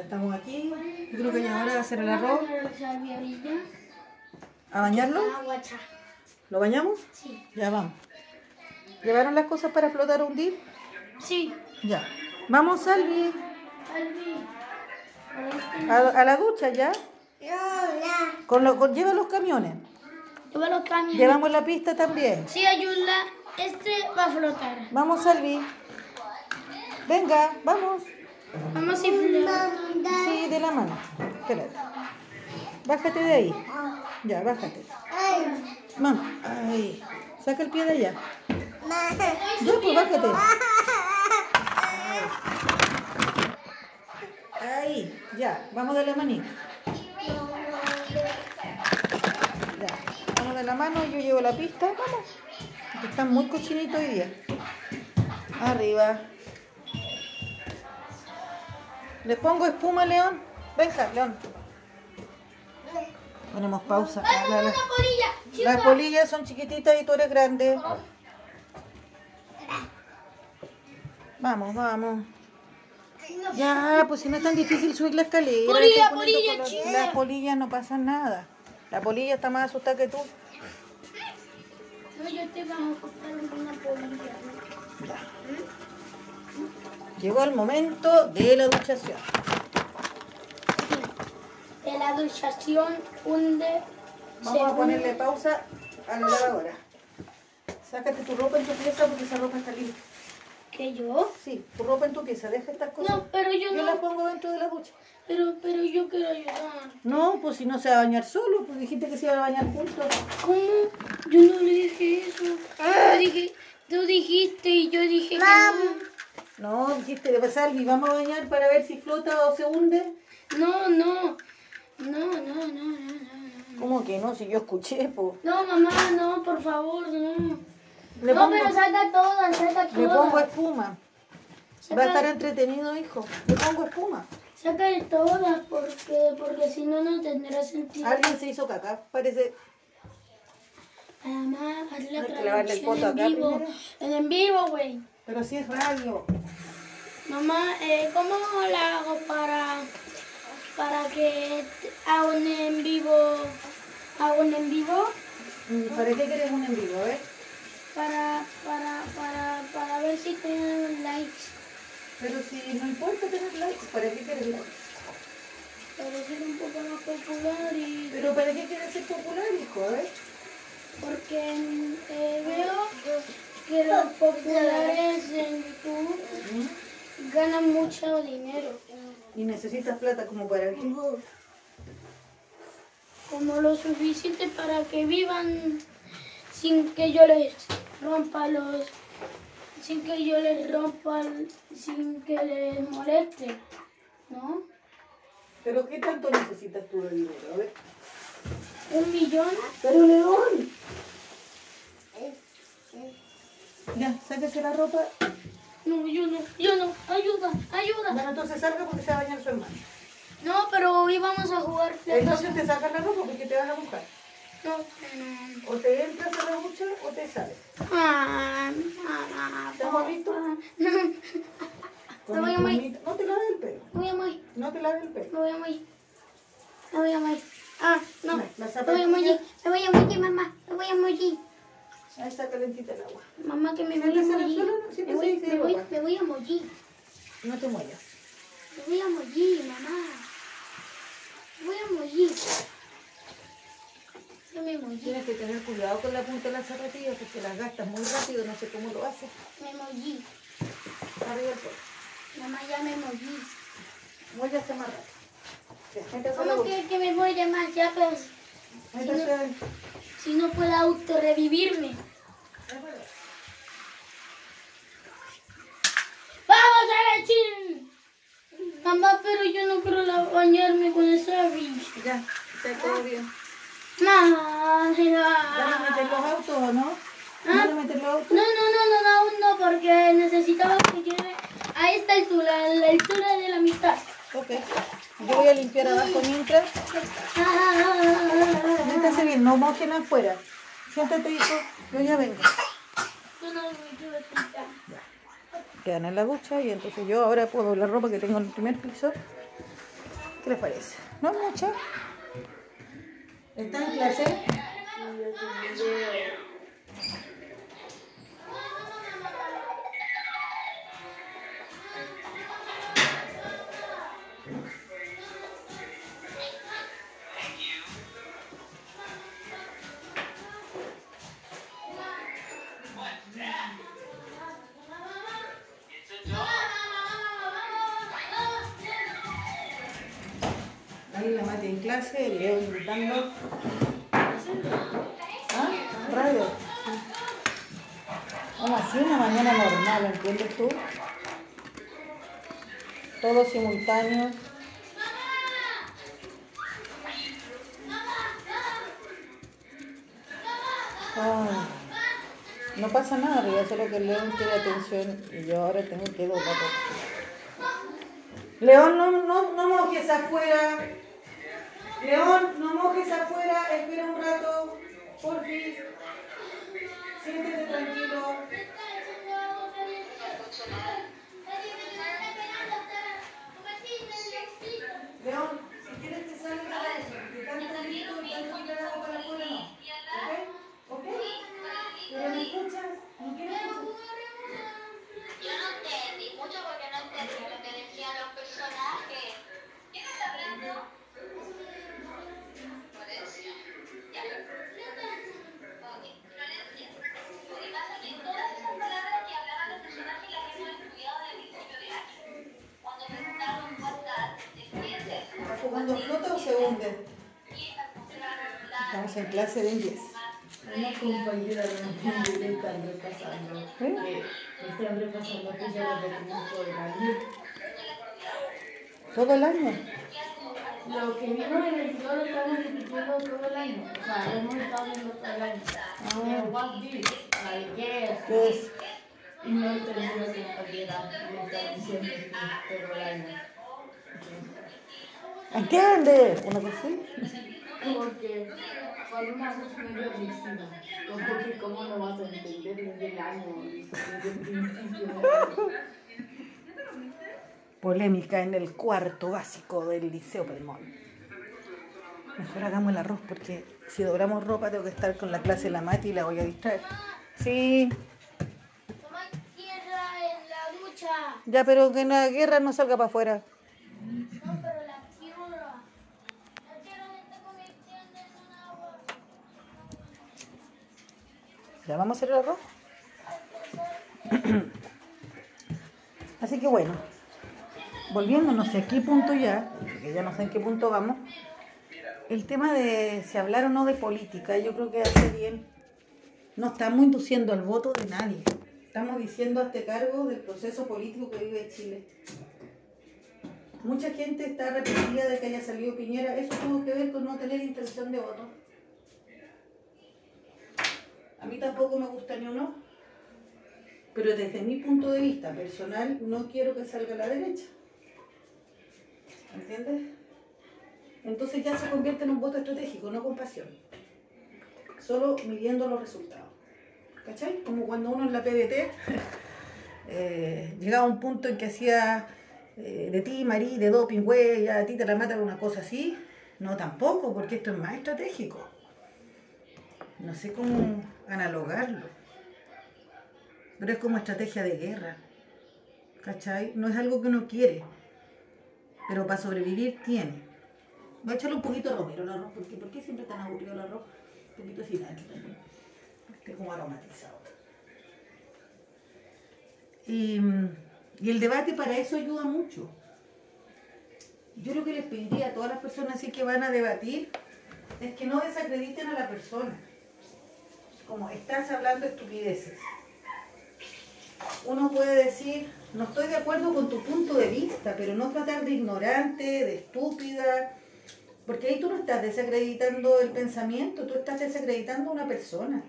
estamos aquí. Yo creo que ya ahora hacer el arroz. ¿A bañarlo? ¿Lo bañamos? Sí. Ya vamos. ¿Llevaron las cosas para flotar o hundir? Sí. Ya. Vamos, Salvi. Salvi. A, a la ducha ya. Con lo, con- lleva los camiones. Lleva los camiones. Llevamos la pista también. Sí, ayuda. Este va a flotar. Vamos, Salvi. Venga, vamos. Vamos y flota. Sí, de la mano. Espérate. Bájate de ahí. Ya, bájate. Mamá, ay. Saca el pie de allá. Ya, pues bájate. Ahí, ya, vamos de la manita. Ya, vamos de la mano, yo llevo la pista, vamos. Están muy cochinitos hoy día. Arriba. ¿Le pongo espuma, León? Venga, León. Ponemos pausa. La- la- Una polilla. las polillas son chiquititas y tú eres grande. Vamos, vamos. Ya, pues si no es tan difícil subir la escalera. Polilla, polilla, chica. Las polillas no pasan nada. La polilla está más asustada que tú. No, yo te voy a comprar una polilla. Llegó el momento de la duchación. De la duchación hunde. Vamos a ponerle pausa a la lavadora. Sácate tu ropa en tu pieza porque esa ropa está limpia. ¿Que yo? Sí, tu ropa en tu pieza, deja estas cosas. No, pero yo Yo no. las pongo dentro de la ducha. Pero, pero yo quiero ayudar. No, pues si no se va a bañar solo, pues dijiste que se iba a bañar juntos. ¿Cómo? Yo no le dije eso. Yo dije, tú dijiste y yo dije que No, dijiste de pasar y vamos a bañar para ver si flota o se hunde. no. No, no. No, no, no, no, no, no. ¿Cómo que no? Si yo escuché, pues. No, mamá, no, por favor, no. Le no, pongo, pero saca todas, saca le pongo espuma. Saca, Va a estar entretenido, hijo. Le pongo espuma. saca de todas porque, porque si no, no tendrá sentido. Alguien se hizo caca, parece. Mamá, haz la Hay que lavarle el poto traducción en vivo. primero. En vivo, güey. Pero si es radio. Mamá, eh, ¿cómo la hago para, para que haga un en vivo? ¿Hago un en vivo? Mm, ¿Para qué quieres un en vivo, eh? Para, para, para, para ver si tienen likes. Pero si no importa tener likes, ¿para qué quieres likes? Para ser un poco más popular y... Pero ¿para qué quieres ser popular, hijo, eh? Porque eh, veo que los populares en YouTube ¿Mm? ganan mucho dinero. Y necesitas plata como para qué. Como lo suficiente para que vivan sin que yo les rompa los... Sin que yo les rompa, sin que les moleste, ¿no? Pero ¿qué tanto necesitas tú de dinero? A ver. Un millón. Pero León. Ya, sáquese la ropa. No, yo no, yo no. Ayuda, ayuda. Bueno, entonces salga porque se va a bañar su hermano. No, pero hoy vamos a jugar. Entonces te sacas la ropa porque te vas a buscar. No, no. O te entras a la ducha o te sales. Ah, ah, ¿Estamos listos? No, Con Me voy a morir. No te laves el pelo. me voy a morir, No te laves el pelo. me voy a morir. Me voy a morir. Ah, no. Me voy a morir, me voy a morir, mamá. Me voy a morir. Ahí está calentita el agua. Mamá, que me voy a morir. Me voy, me voy, papá. me voy a morir. No te muevas. Me voy a morir, mamá. Me voy a morir. No me morí. Tienes que tener cuidado con la punta de las zapatillas porque las gastas muy rápido. No sé cómo lo haces. Me morí. Arriba el pelo. Mamá, ya me morí. Muéllase más rápido. ¿Cómo que, que me voy a más ya, pues? Métase adentro. Si no puedo autorrevivirme. ¡Vamos a la chin! Mamá, pero yo no quiero la- bañarme con el service. Ya, está todo bien. Mamá, ¿Van a meter los autos o no? ¿Van a meter los No, autos? no, no, no, no, aún no, porque necesitaba que llegue a esta altura, a la altura de la mitad. Ok. Yo voy a limpiar abajo mientras. Métase bien, no mojen afuera. Siéntate, hijo. Yo ya vengo. Yo no me quiero quitar. Y entonces yo ahora puedo la ropa que tengo en el primer piso. ¿Qué les parece? ¿No mucha? ¿Está en clase? Mañana normal, ¿entiendes tú? Todo simultáneo. Ay, no pasa nada, pero solo que León quiere atención y yo ahora tengo que doblar. León, no, no, no mojes afuera. León, no mojes afuera. Espera un rato. Por fin. Siéntete tranquilo. En clase de inglés. Una compañera de me están repasando, que me están repasando que ya lo repetimos todo el año. ¿Todo el año? Lo que vimos en el video lo estamos repitiendo todo el año. O sea, lo hemos estado viendo todo el año. Eh, what this? I guess. ¿Qué es? Y no entendí lo que me está diciendo todo el año. ¿Entiendes? ¿Una cosa así? Como que con una voz medio agresiva. Como que cómo no vas a entender desde el año, desde el principio. Polémica en el cuarto básico del Liceo Pelmón. Mejor hagamos el arroz porque si doblamos ropa tengo que estar con la clase de la Mati y la voy a distraer. Sí, Toma tierra en la ducha. ya, pero que en la guerra no salga para afuera. No, pero ¿Ya vamos a hacer el? Así que bueno, volviendo, no sé a qué punto ya, porque ya no sé en qué punto vamos, el tema de si hablar o no de política, yo creo que hace bien. No estamos induciendo al voto de nadie. Estamos diciendo a este cargo del proceso político que vive Chile. Mucha gente está arrepentida de que haya salido Piñera. Eso tuvo que ver con no tener intención de voto. A mí tampoco me gusta ni uno. Pero desde mi punto de vista personal, no quiero que salga a la derecha. ¿Entiendes? Entonces ya se convierte en un voto estratégico, no con pasión. Solo midiendo los resultados. ¿Cachai? Como cuando uno en la PDT eh, llegaba a un punto en que hacía eh, de ti, Marí, de doping, güey, a ti te la matan una cosa así. No, tampoco, porque esto es más estratégico. No sé cómo analogarlo. Pero es como estrategia de guerra. ¿Cachai? No es algo que uno quiere. Pero para sobrevivir tiene. Voy a echarle un poquito de romero al arroz, porque ¿por qué siempre tan aburrido el arroz? Un poquito de cilantro también. Como aromatizado. Y, y el debate para eso ayuda mucho. Yo lo que les pediría a todas las personas así que van a debatir es que no desacrediten a la persona. Como estás hablando estupideces. Uno puede decir, no estoy de acuerdo con tu punto de vista, pero no tratar de ignorante, de estúpida, porque ahí tú no estás desacreditando el pensamiento, tú estás desacreditando a una persona.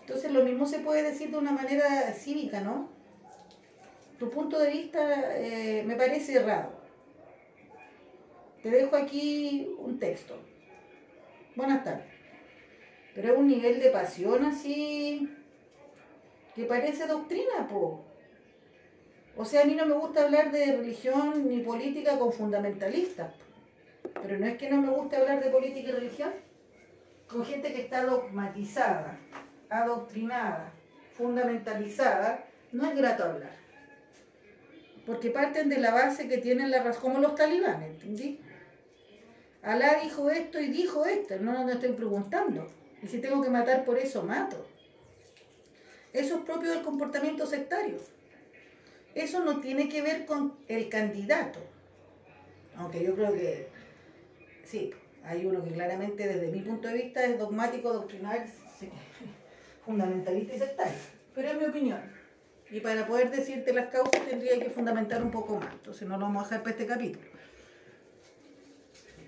Entonces lo mismo se puede decir de una manera cívica, ¿no? Tu punto de vista eh, me parece errado. Te dejo aquí un texto. Buenas tardes. Pero es un nivel de pasión así que parece doctrina, po. O sea, a mí no me gusta hablar de religión ni política con fundamentalistas. Pero no es que no me guste hablar de política y religión con gente que está dogmatizada, adoctrinada, fundamentalizada, no es grato hablar. Porque parten de la base que tienen la razón, como los talibanes, ¿entendí? Alá dijo esto y dijo esto, no no estoy preguntando. Y si tengo que matar por eso, mato. Eso es propio del comportamiento sectario. Eso no tiene que ver con el candidato. Aunque yo creo que sí, hay uno que claramente desde mi punto de vista es dogmático, doctrinal, fundamentalista y sectario. Pero es mi opinión. Y para poder decirte las causas tendría que fundamentar un poco más. Entonces no lo vamos a dejar para este capítulo.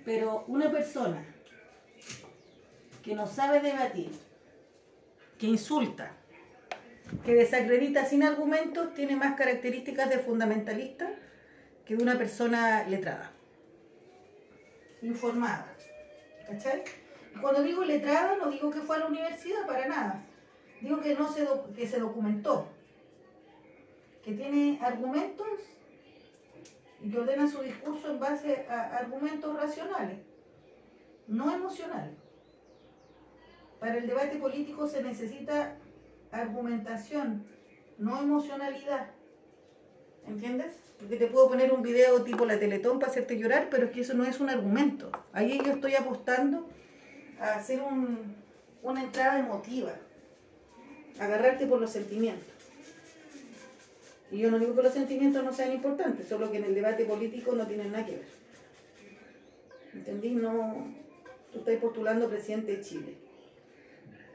Pero una persona que no sabe debatir, que insulta, que desacredita sin argumentos, tiene más características de fundamentalista que de una persona letrada, informada. ¿Cachai? Y cuando digo letrada, no digo que fue a la universidad, para nada. Digo que, no se, que se documentó, que tiene argumentos y que ordena su discurso en base a argumentos racionales, no emocionales. Para el debate político se necesita argumentación, no emocionalidad. ¿Entiendes? Porque te puedo poner un video tipo la Teletón para hacerte llorar, pero es que eso no es un argumento. Ahí yo estoy apostando a hacer un- una entrada emotiva, agarrarte por los sentimientos. Y yo no digo que los sentimientos no sean importantes, solo que en el debate político no tienen nada que ver. ¿Entendí? No, tú estás postulando presidente de Chile.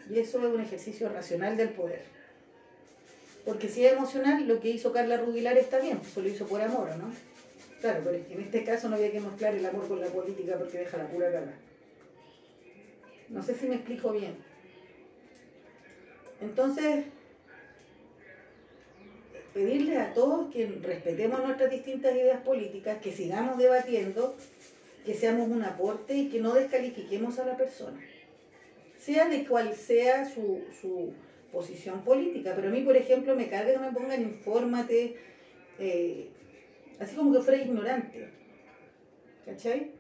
Y eso es un ejercicio racional del poder. Porque si es emocional, lo que hizo Carla Rubilar está bien, pues lo hizo por amor, ¿o ¿no? Claro, pero en este caso no había que mezclar el amor con la política porque deja la pura cagada. No sé si me explico bien. Entonces, pedirle a todos que respetemos nuestras distintas ideas políticas, que sigamos debatiendo, que seamos un aporte y que no descalifiquemos a la persona sea de cual sea su, su posición política. Pero a mí, por ejemplo, me carga que me pongan infórmate, eh, así como que fuera ignorante. ¿Cachai?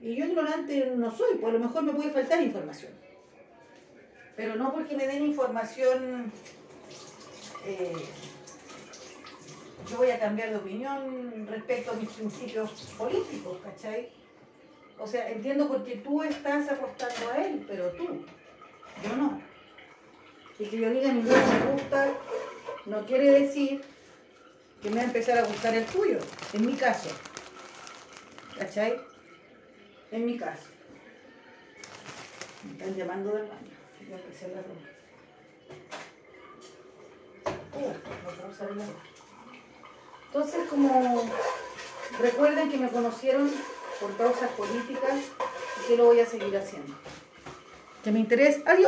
Y yo ignorante no soy, pues a lo mejor me puede faltar información. Pero no porque me den información, eh, yo voy a cambiar de opinión respecto a mis principios políticos, ¿cachai? O sea, entiendo porque tú estás apostando a él, pero tú, yo no. Y que yo diga ninguno me gusta, no quiere decir que me va a empezar a gustar el tuyo, en mi caso. ¿Cachai? En mi caso. Me están llamando del baño. La no puedo usar el agua. Entonces, como Recuerden que me conocieron por causas políticas y que lo voy a seguir haciendo. Que me interesa. Adiós.